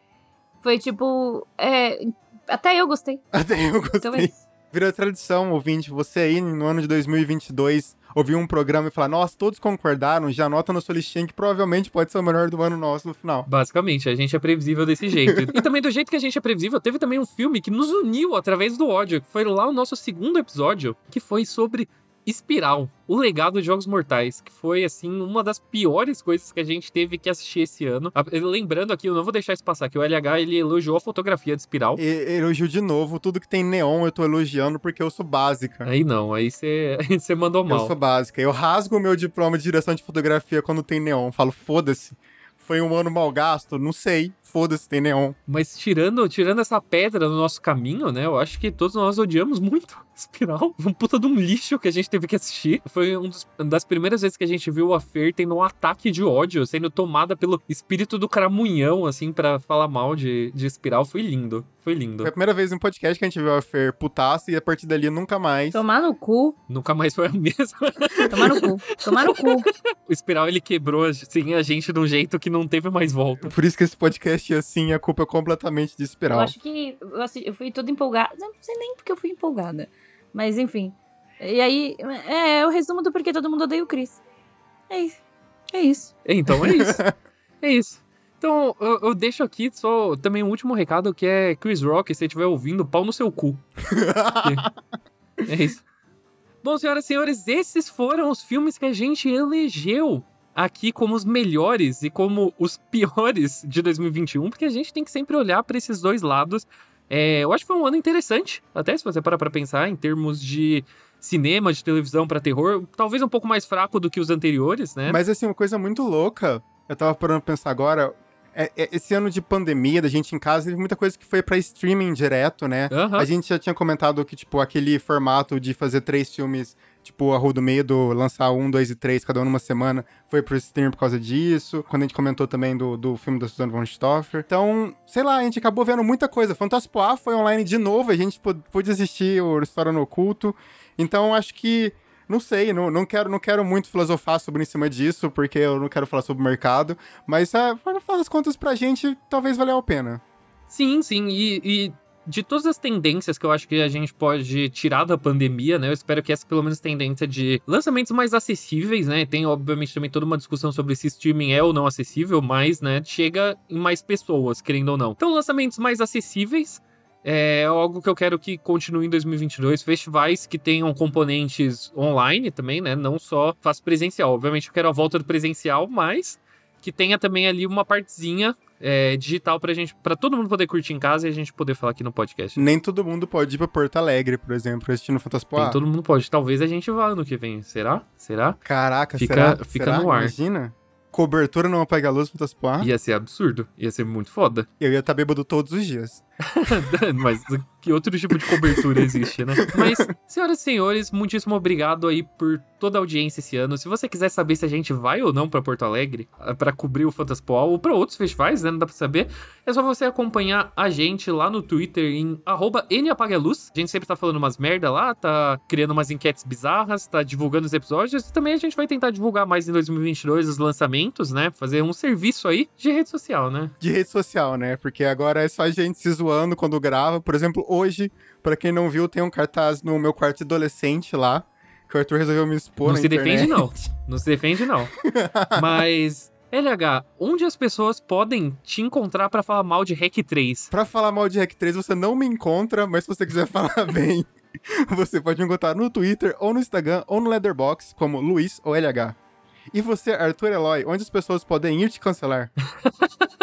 foi tipo. é, até eu gostei. Até eu gostei. Então é isso. Virou tradição, ouvinte, você aí no ano de 2022 ouvir um programa e falar, nossa, todos concordaram, já anota na sua listinha que provavelmente pode ser o melhor do ano nosso no final. Basicamente, a gente é previsível desse jeito. e também do jeito que a gente é previsível, teve também um filme que nos uniu através do ódio, que foi lá o nosso segundo episódio, que foi sobre Espiral, o legado de Jogos Mortais, que foi, assim, uma das piores coisas que a gente teve que assistir esse ano. A- Lembrando aqui, eu não vou deixar isso passar, que o LH, ele elogiou a fotografia de Espiral. E, elogio de novo, tudo que tem neon eu tô elogiando porque eu sou básica. Aí não, aí você mandou Eu mal. sou básica. Eu rasgo o meu diploma de direção de fotografia quando tem neon. Falo, foda-se. Foi um ano mal gasto? Não sei. Foda-se, tem neon. Mas tirando, tirando essa pedra no nosso caminho, né? Eu acho que todos nós odiamos muito Espiral. Um puta de um lixo que a gente teve que assistir. Foi um dos- uma das primeiras vezes que a gente viu a Fer tendo um ataque de ódio, sendo tomada pelo espírito do cramunhão, assim, pra falar mal de, de Espiral. Foi lindo. Foi lindo. Foi a primeira vez no podcast que a gente viu a Fer putaça e a partir dali nunca mais. Tomar no cu. Nunca mais foi a mesma. Tomar no cu. Tomar no cu. O Espiral, ele quebrou, assim, a gente de um jeito que não teve mais volta. Por isso que esse podcast é assim, a culpa é completamente de Eu espiral. acho que eu, assi- eu fui toda empolgada. Não sei nem porque eu fui empolgada. Mas enfim. E aí, é, é o resumo do porquê todo mundo odeia o Chris. É isso. É isso. Então é isso. é isso. Então, eu, eu deixo aqui só também um último recado que é Chris Rock, se você estiver ouvindo, pau no seu cu. é isso. Bom, senhoras e senhores, esses foram os filmes que a gente elegeu aqui como os melhores e como os piores de 2021, porque a gente tem que sempre olhar para esses dois lados. É, eu acho que foi um ano interessante, até se você parar pra pensar, em termos de cinema, de televisão pra terror, talvez um pouco mais fraco do que os anteriores, né? Mas assim, uma coisa muito louca, eu tava parando pra pensar agora. é- é- esse ano de pandemia, da gente em casa, teve muita coisa que foi pra streaming direto, né? Aham. A gente já tinha comentado que, tipo, aquele formato de fazer três filmes, tipo, a Rua do Medo, lançar um, dois e três, cada um numa semana, foi pro stream por causa disso. Quando a gente comentou também do, do filme da Susan von Stoffer. Então, sei lá, a gente acabou vendo muita coisa. Fantaspoa foi online de novo, a gente pô- pôde assistir o História no Oculto. Então, acho que. Não sei, não, não, quero, não quero muito filosofar sobre em cima disso, porque eu não quero falar sobre o mercado. Mas, é, no final das contas, pra gente, talvez valeu a pena. Sim, sim. E, e de todas as tendências que eu acho que a gente pode tirar da pandemia, né? Eu espero que essa, pelo menos, tendência de lançamentos mais acessíveis, né? Tem, obviamente, também toda uma discussão sobre se streaming é ou não acessível, mas, né, chega em mais pessoas, querendo ou não. Então, lançamentos mais acessíveis. É algo que eu quero que continue em 2022. Festivais que tenham componentes online também, né? Não só faço presencial. Obviamente eu quero a volta do presencial, mas que tenha também ali uma partezinha é, digital pra gente, pra todo mundo poder curtir em casa e a gente poder falar aqui no podcast. Nem todo mundo pode ir pra Porto Alegre, por exemplo, assistindo Fantaspoa. Nem todo mundo pode. Talvez a gente vá ano que vem. Será? Será? Caraca, Fica- será? fica Será? no ar. Imagina. Cobertura não apaga a luz pro Fantaspoa. Ia ser absurdo. Ia ser muito foda. Eu ia estar bêbado todos os dias. Mas que outro tipo de cobertura existe, né? Mas, senhoras e senhores, muitíssimo obrigado aí por toda a audiência esse ano. Se você quiser saber se a gente vai ou não pra Porto Alegre ah, pra cobrir o Fantaspoal ou pra outros festivais, né? Não dá pra saber. É só você acompanhar a gente lá no Twitter em arroba NApagaLuz. A gente sempre tá falando umas merda lá, tá criando umas enquetes bizarras, tá divulgando os episódios. E também a gente vai tentar divulgar mais em 2022 os lançamentos, né? Fazer um serviço aí de rede social, né? De rede social, né? Porque agora é só a gente se zoando quando grava. Por exemplo, hoje, pra quem não viu, tem um cartaz no meu quarto adolescente lá. Que o Arthur resolveu me expor Não se internet. defende, não. Não se defende, não. Mas, LH, onde as pessoas podem te encontrar pra falar mal de Hack 3? Pra falar mal de Hack 3, você não me encontra, mas se você quiser falar bem, você pode me encontrar no Twitter, ou no Instagram, ou no Letterboxd, como Luiz ou LH. E você, Arthur Eloy, onde as pessoas podem ir te cancelar?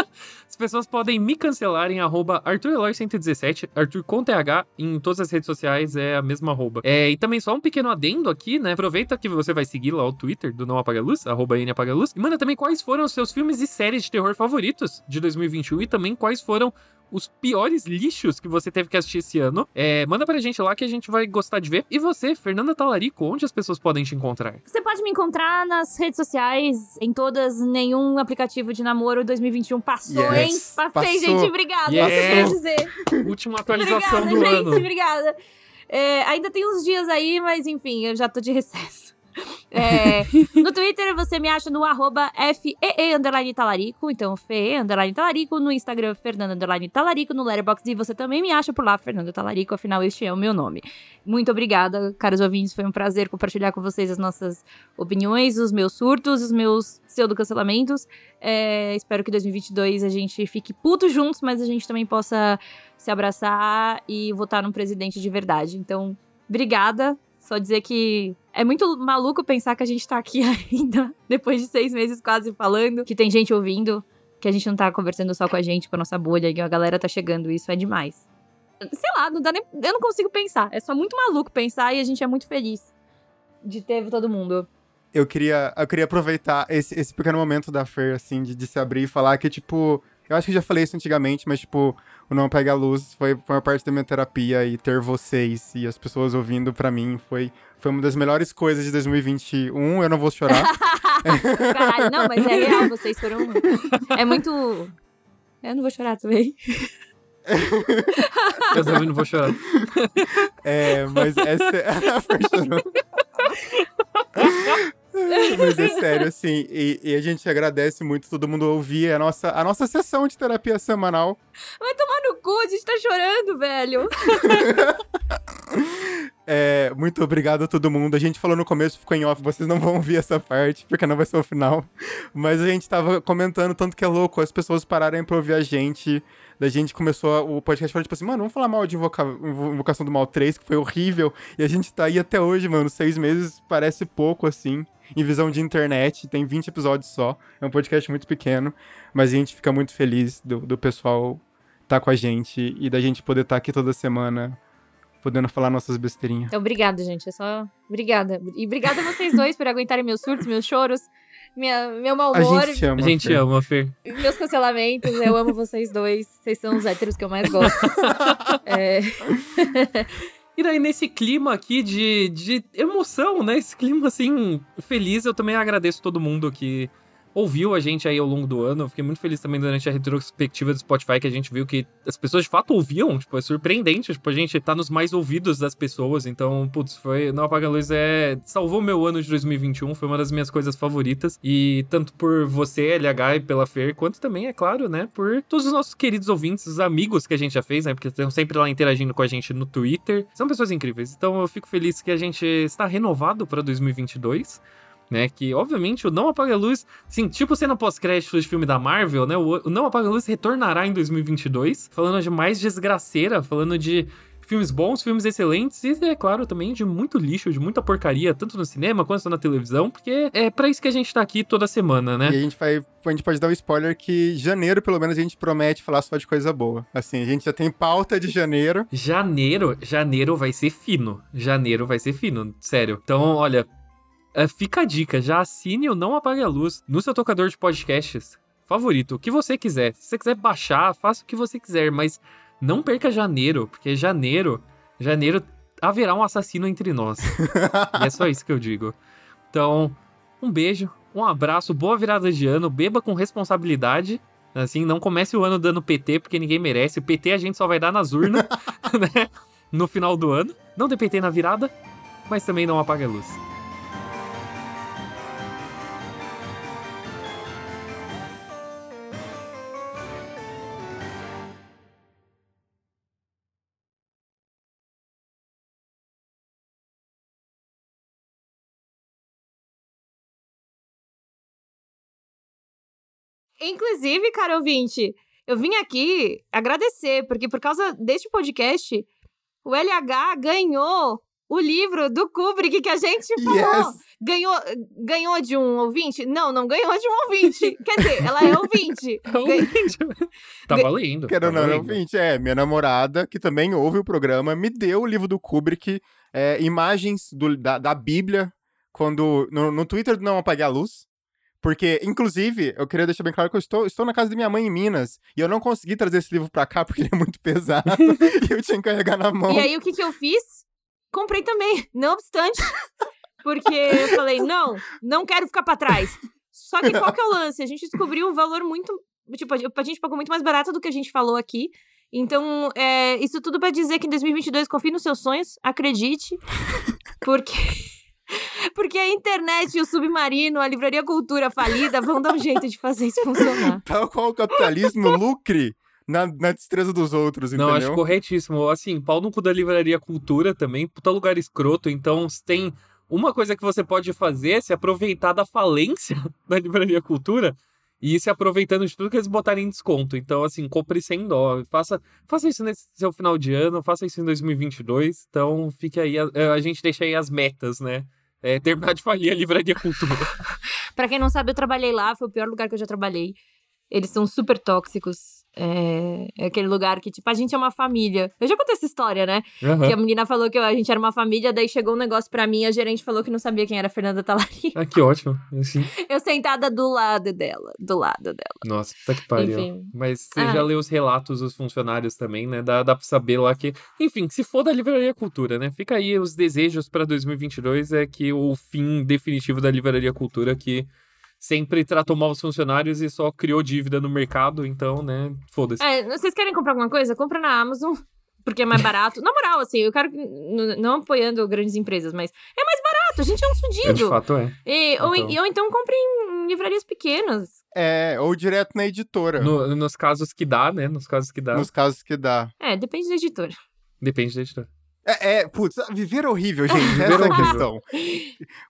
As pessoas podem me cancelar em arroba ArthurEloy117, Arthur com TH, em todas as redes sociais é a mesma arroba. É, e também só um pequeno adendo aqui, né? Aproveita que você vai seguir lá o Twitter do Não Apaga Luz, arroba NApagaLuz, e manda também quais foram os seus filmes e séries de terror favoritos de 2021 e também quais foram os piores lixos que você teve que assistir esse ano. É, manda pra gente lá que a gente vai gostar de ver. E você, Fernanda Talarico, onde as pessoas podem te encontrar? Você pode me encontrar nas redes sociais, em todas, nenhum aplicativo de namoro 2021 passou, Yes, hein? Passei, passou. gente, obrigada. Yes. É dizer. Última atualização obrigada, do gente, ano. obrigada. É, ainda tem uns dias aí, mas enfim, eu já tô de recesso. É, no Twitter você me acha no arroba FEE underline talarico, então FEE underline talarico, no Instagram Fernanda underline talarico, no Letterboxd você também me acha por lá, Fernanda Talarico, afinal este é o meu nome. Muito obrigada, caros ouvintes, foi um prazer compartilhar com vocês as nossas opiniões, os meus surtos, os meus pseudo-cancelamentos. É, espero que 2022 a gente fique puto juntos, mas a gente também possa se abraçar e votar num presidente de verdade. Então, obrigada. Só dizer que é muito maluco pensar que a gente tá aqui ainda, depois de seis meses quase falando, que tem gente ouvindo, que a gente não tá conversando só com a gente, com a nossa bolha, e a galera tá chegando. Isso é demais. Sei lá, não dá nem, eu não consigo pensar. É só muito maluco pensar e a gente é muito feliz de ter todo mundo. Eu queria, eu queria aproveitar esse, esse pequeno momento da Fer, assim, de, de se abrir e falar que, tipo, eu acho que já falei isso antigamente, mas, tipo, o Não Pega a Luz foi, foi uma parte da minha terapia e ter vocês e as pessoas ouvindo pra mim foi, foi uma das melhores coisas de 2021. Eu não vou chorar. Caralho, não, mas é real, vocês foram. É muito. Eu não vou chorar também. Eu também não vou chorar. É, mas essa Mas é sério, assim, e, e a gente agradece muito todo mundo ouvir a nossa, a nossa sessão de terapia semanal. Vai tomar no cu, a gente tá chorando, velho. É, muito obrigado a todo mundo. A gente falou no começo, ficou em off, vocês não vão ouvir essa parte, porque não vai ser o final. Mas a gente tava comentando tanto que é louco, as pessoas pararem pra ouvir a gente. Da gente começou o podcast falando, tipo assim, mano, vamos falar mal de Invoca- Invo- Invocação do Mal 3, que foi horrível. E a gente tá aí até hoje, mano. Seis meses parece pouco, assim. Em visão de internet, tem 20 episódios só. É um podcast muito pequeno. Mas a gente fica muito feliz do, do pessoal tá com a gente e da gente poder estar aqui toda semana podendo falar nossas besteirinhas. Então, obrigada, gente. É só. Obrigada. E obrigada a vocês dois por aguentarem meus surtos, meus choros, minha, meu mau A humor, gente ama. A gente Fer. ama, Fer. meus cancelamentos. Eu amo vocês dois. Vocês são os héteros que eu mais gosto. É, E daí, nesse clima aqui de, de emoção, né? Esse clima, assim, feliz, eu também agradeço todo mundo que ouviu a gente aí ao longo do ano. Eu fiquei muito feliz também durante a retrospectiva do Spotify, que a gente viu que as pessoas de fato ouviam. Tipo, é surpreendente. Tipo, a gente tá nos mais ouvidos das pessoas. Então, putz, foi. Não Apaga a Luz é. Salvou meu ano de 2021. Foi uma das minhas coisas favoritas. E tanto por você, LH, e pela Fer, quanto também, é claro, né? Por todos os nossos queridos ouvintes, os amigos que a gente já fez, né? Porque estão sempre lá interagindo com a gente no Twitter. São pessoas incríveis. Então eu fico feliz que a gente está renovado pra 2022 né? Que, obviamente, o Não Apaga a Luz, assim, tipo cena pós-crédito de filme da Marvel, né? O, Não Apaga a Luz retornará em 2022, falando de mais desgraceira, falando de filmes bons, filmes excelentes e, é claro, também de muito lixo, de muita porcaria, tanto no cinema quanto na televisão, porque é pra isso que a gente tá aqui toda semana, né? E a gente vai. A gente pode dar um spoiler que janeiro, pelo menos, a gente promete falar só de coisa boa. Assim, a gente já tem pauta de janeiro. Janeiro, janeiro vai ser fino. Janeiro vai ser fino, sério. Então, olha, fica a dica, já assine o Não Apague a Luz no seu tocador de podcasts favorito, o que você quiser. Se você quiser baixar, faça o que você quiser, mas não perca janeiro, porque janeiro, janeiro haverá um assassino entre nós. e é só isso que eu digo. Então, um beijo, um abraço, boa virada de ano, beba com responsabilidade. Assim, não comece o ano dando PT, porque ninguém merece. O PT a gente só vai dar nas urnas, né? No final do ano. Não dê PT na virada, mas também não apague a luz. Inclusive, cara ouvinte, eu vim aqui agradecer, porque por causa deste podcast, o LH ganhou o livro do Kubrick que a gente falou. Yes. Ganhou, ganhou de um ouvinte? Não, não ganhou de um ouvinte. Quer dizer, ela é ouvinte. Ganha- tá valendo. Quero tá não, valendo. ouvinte, é, minha namorada, que também ouve o programa, me deu o livro do Kubrick, é, imagens do- da, da Bíblia, quando, no, no Twitter não apaguei a luz, porque, inclusive, eu queria deixar bem claro que eu estou, estou na casa da minha mãe em Minas, e eu não consegui trazer esse livro pra cá porque ele é muito pesado, e eu tinha que carregar na mão. E aí, o que que eu fiz? Comprei também, não obstante. Porque eu falei, não, não quero ficar pra trás. Só que qual que é o lance? A gente descobriu um valor muito... Tipo, a gente pagou muito mais barato do que a gente falou aqui. Então, é, isso tudo pra dizer que em 2022 confie nos seus sonhos, acredite. Porque... Porque a internet, o submarino, a livraria cultura falida vão dar um jeito de fazer isso funcionar. Tal qual o capitalismo lucre na, na destreza dos outros, Não, entendeu? acho corretíssimo. Assim, pau no cu da livraria Cultura também, puta lugar escroto. Então, se tem uma coisa que você pode fazer é se aproveitar da falência da livraria Cultura e ir se aproveitando de tudo que eles botarem em desconto. Então, assim, compre sem dó. Faça, faça isso nesse seu final de ano, faça isso em 2022. Então, fique aí. A, a gente deixa aí as metas, né? É, terminar de falir a livraria Cultura. Pra quem não sabe, eu trabalhei lá, foi o pior lugar que eu já trabalhei. Eles são super tóxicos. É, é aquele lugar que, tipo, a gente é uma família. Eu já contei essa história, né? Aham. Que a menina falou que a gente era uma família, daí chegou um negócio pra mim, a gerente falou que não sabia quem era a Fernanda Talari. Ah, que ótimo. Assim, Eu sentada do lado dela, do lado dela. Nossa, puta que pariu. Enfim. Mas você Ah. já leu os relatos dos funcionários também, né? Dá, dá pra saber lá que. Enfim, se for da Livraria Cultura, né? Fica aí os desejos pra 2022 é que o fim definitivo da Livraria Cultura que sempre tratou mal os funcionários e só criou dívida no mercado, então, né? Foda-se. É, vocês querem comprar alguma coisa? Compra na Amazon, porque é mais barato. na moral, assim, eu quero. Não apoiando grandes empresas, mas é mais barato, a gente é um É, de fudido. fato é. E, ou, Então. ou então compre em livrarias pequenas. É, ou direto na editora, No- nos casos que dá, né? Nos casos que dá. nos casos que dá. É, depende da editora. Depende da editora. É, é, putz, viver é horrível, gente. Viver essa é a horrível. questão.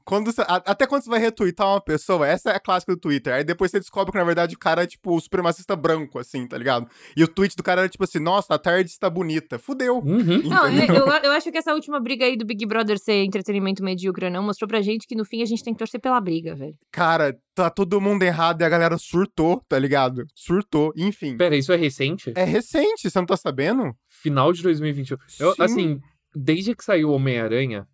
Quando você- a- até quando você vai retweetar uma pessoa, essa é a clássica do Twitter. Aí depois você descobre que, na verdade, o cara é, tipo, o supremacista branco, assim, tá ligado? E o tweet do cara era, tipo assim, nossa, a tarde está bonita. Fudeu. Uhum. Não, Entendeu? eu, eu acho que essa última briga aí do Big Brother ser entretenimento medíocre ou não mostrou pra gente que no fim a gente tem que torcer pela briga, velho. Cara, tá todo mundo errado e a galera surtou, tá ligado? Surtou. Enfim. Pera, isso é recente? É recente, você não tá sabendo? Final de 2021. Eu, Sim. assim, desde que saiu Homem-Aranha.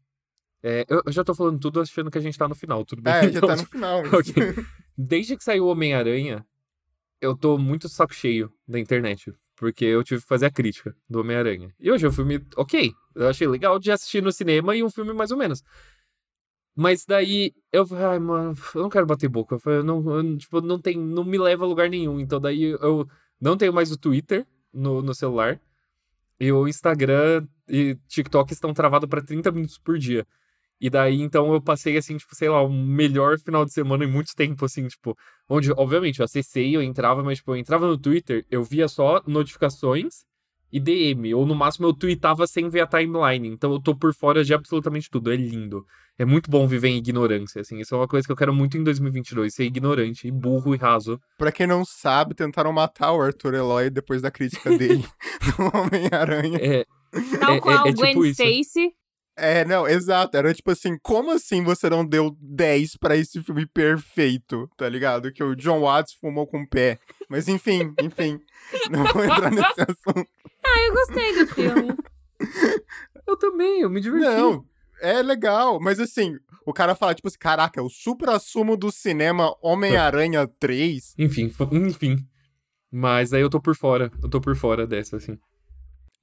é, eu, já tô falando tudo achando que a gente tá no final, tudo bem? É, já Então, tá no final. Ok. Desde que saiu Homem-Aranha, eu tô muito saco cheio da internet. Porque eu tive que fazer a crítica do Homem-Aranha. E hoje é um filme ok. Eu achei legal de assistir no cinema e um filme mais ou menos. Mas daí eu falei, ai, mano, eu não quero bater boca. Eu não, eu, tipo, não, tem, não me leva a lugar nenhum. Então daí eu não tenho mais o Twitter no, no celular. E o Instagram e TikTok estão travados pra 30 minutos por dia. E daí, então, eu passei, assim, tipo, sei lá, o melhor final de semana em muito tempo, assim, tipo, onde, obviamente, eu acessei, eu entrava, mas, tipo, eu entrava no Twitter, eu via só notificações e DM, ou no máximo eu tweetava sem ver a timeline, então eu tô por fora de absolutamente tudo, é lindo. É muito bom viver em ignorância, assim, isso é uma coisa que eu quero muito em 2022, ser ignorante, e burro e raso. Pra quem não sabe, tentaram matar o Arthur Eloy depois da crítica dele no Homem-Aranha. É, Tal É- é- qual é Gwen tipo. Stacy. É, não, exato. Era tipo assim, como assim você não deu 10 pra esse filme perfeito, tá ligado? Que o John Watts fumou com o pé. Mas enfim, enfim. Não vou entrar nesse assunto. Ah, eu gostei do filme. eu também, eu me diverti. Não, é legal. Mas assim, o cara fala, tipo assim, caraca, é o supra-sumo do cinema Homem-Aranha 3. Enfim, enfim. Mas aí eu tô por fora, eu tô por fora dessa, assim.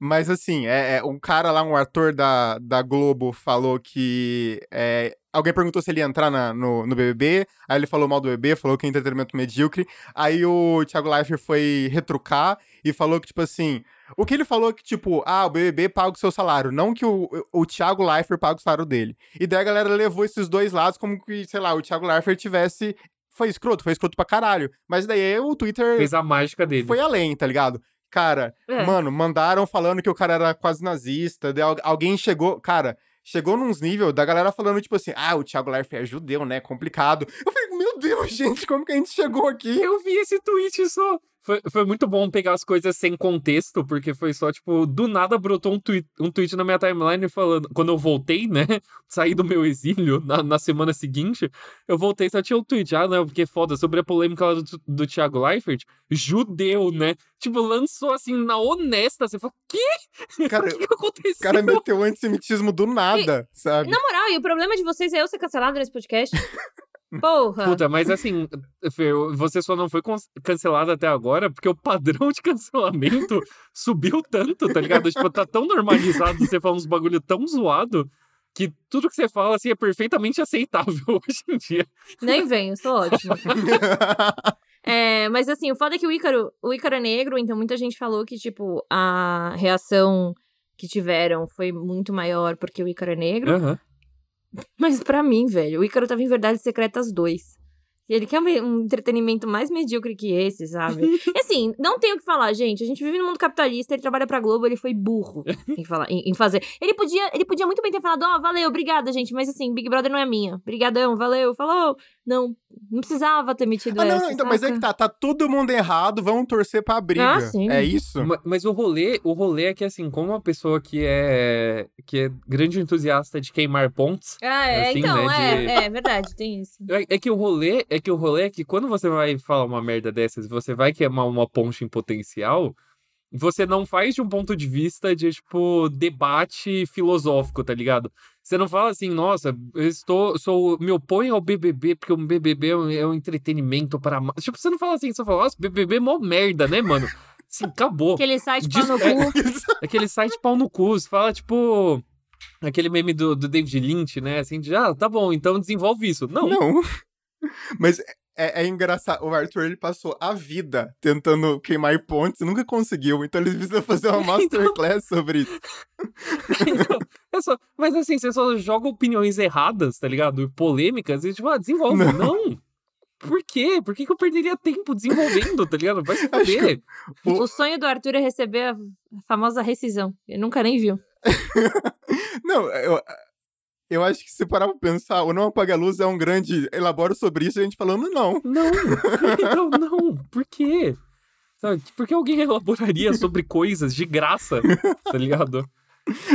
Mas assim, é, é, um cara lá, um ator da, da Globo, falou que. é, alguém perguntou se ele ia entrar na- no, no BBB, aí ele falou mal do BBB, falou que é entretenimento medíocre. Aí o Thiago Leifert foi retrucar e falou que, tipo assim. O que ele falou é que, tipo, ah, o BBB paga o seu salário, não que o, o Thiago Leifert paga o salário dele. E daí a galera levou esses dois lados como que, sei lá, o Thiago Leifert tivesse. Foi escroto, foi escroto pra caralho. Mas daí o Twitter Fez a mágica dele. foi além, tá ligado? Cara, É. mano, mandaram falando que o cara era quase nazista. alguém chegou, cara, chegou nos níveis da galera falando, tipo assim, ah, o Thiago Leifert é judeu, né? Complicado. Eu falei, meu Deus, gente, como que a gente chegou aqui? Eu vi esse tweet só. Foi, foi muito bom pegar as coisas sem contexto, porque foi só, tipo, do nada brotou um tweet, um tweet na minha timeline falando. Quando eu voltei, né? Saí do meu exílio na, na semana seguinte, eu voltei só tinha um tweet. Ah, não, porque foda, sobre a polêmica lá do, do Thiago Leifert, judeu, né? Tipo, lançou assim na honesta. Você falou, quê? Cara, o que, que aconteceu? O cara meteu o antissemitismo do nada, sabe? Na moral, e o problema de vocês é eu ser cancelado nesse podcast? Porra! Puta, mas assim, você só não foi cancelado até agora porque o padrão de cancelamento subiu tanto, tá ligado? Tipo, tá tão normalizado você falar uns bagulho tão zoado que tudo que você fala, assim, é perfeitamente aceitável hoje em dia. Nem vem, eu sou ótimo. é, mas assim, o foda é que o Ícaro, o Ícaro é negro, então muita gente falou que, tipo, a reação que tiveram foi muito maior porque o Ícaro é negro. Uhum. Mas para mim, velho, o Ícaro tava em Verdades Secretas 2. E ele quer um entretenimento mais medíocre que esse, sabe? e assim, não tenho o que falar, gente. A gente vive no mundo capitalista, ele trabalha pra Globo, ele foi burro em, falar, em, em fazer. Ele podia, ele podia muito bem ter falado, ó, oh, valeu, obrigada, gente. Mas assim, Big Brother não é minha. Brigadão, valeu. Falou, não, não precisava ter metido ah, não, essa, então, mas é que tá, tá todo mundo errado, vamos torcer pra briga. Ah, sim. É isso? Mas, mas, o rolê, o rolê é que assim, como uma pessoa que é que é grande entusiasta de queimar pontos. Ah, é, assim, então, né, de... é, é verdade, tem isso. É, é, que o rolê, é que o rolê é que quando você vai falar uma merda dessas, você vai queimar uma ponte em potencial, você não faz de um ponto de vista de, tipo, debate filosófico, tá ligado? Você não fala assim, nossa, eu estou, sou, me oponho ao BBB porque o BBB é um, é um entretenimento para... Tipo, você não fala assim, você fala, nossa, BBB é mó merda, né, mano? Assim, acabou. Aquele site pau no é, cu. aquele site pau no cu, você fala, tipo... Aquele meme do, do David Lynch, né? Assim, de, ah, tá bom, então desenvolve isso. Não. Não. Mas é, é, engraçado. O Arthur ele passou a vida tentando queimar pontes e nunca conseguiu. Então ele precisa fazer uma então masterclass sobre isso. então, é só, mas assim, você só joga opiniões erradas, tá ligado? Polêmicas e tipo, ah, desenvolve. Não. Não. Por quê? Por que, que eu perderia tempo desenvolvendo, tá ligado? Vai se fuder. O... o sonho do Arthur é receber a famosa rescisão. Ele nunca nem viu. Não, eu, eu acho que se parar pra pensar, o Não Apaga a Luz é um grande elaboro sobre isso, a gente falando não. Não, não, não, por quê? Sabe, por que alguém elaboraria sobre coisas de graça, tá ligado?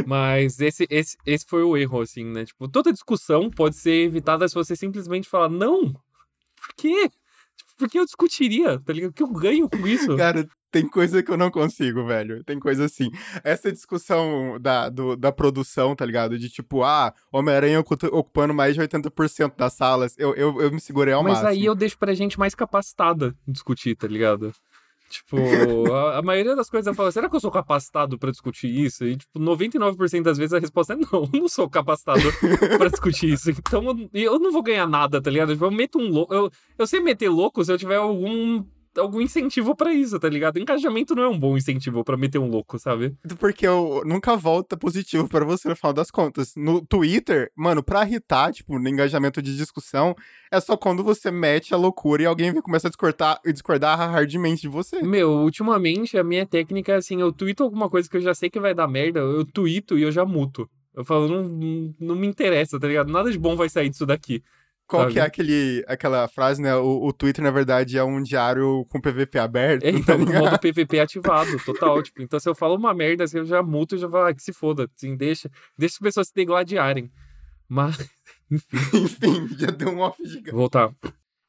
Mas esse, esse, esse foi o erro, assim, né? Tipo, toda discussão pode ser evitada se você simplesmente falar, não, por quê? Tipo, por que eu discutiria, tá ligado? O que eu ganho com isso? Cara, tem coisa que eu não consigo, velho. Tem coisa assim. Essa discussão da, do, da produção, tá ligado? De tipo, ah, Homem-Aranha ocupando mais de 80% das salas. Eu, eu, eu me segurei ao Mas máximo. Mas aí eu deixo pra gente mais capacitada discutir, tá ligado? Tipo, a, a, maioria das coisas eu falo, será que eu sou capacitado para discutir isso? E, tipo, 99% das vezes a resposta é não, eu não sou capacitado para discutir isso. Então, eu, eu, não vou ganhar nada, tá ligado? Tipo, eu meto um louco. Eu, eu sei meter louco se eu tiver algum algum incentivo para isso, tá ligado? Engajamento não é um bom incentivo para meter um louco, sabe? Porque eu nunca volta positivo para você no final das contas. No Twitter, mano, pra irritar, tipo, no engajamento de discussão, é só quando você mete a loucura e alguém começa a discordar, discordar hardmente de você. Meu, ultimamente a minha técnica é assim, eu tweeto alguma coisa que eu já sei que vai dar merda, eu tweeto e eu já muto. Eu falo, não, não me interessa, tá ligado? Nada de bom vai sair disso daqui. Qual sabe? que é aquele, aquela frase, né? O, o, Twitter, na verdade, é um diário com PVP aberto. É, então, tá modo PVP ativado, total. tipo, então, se eu falo uma merda, assim, eu já muto e já falo, ah, que se foda. Assim, deixa, deixa as pessoas se degladiarem. Mas, enfim. enfim, já deu um off gigante. Voltar.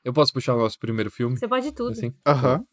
Eu posso puxar o nosso primeiro filme? Você pode tudo. Assim? Aham. Uhum.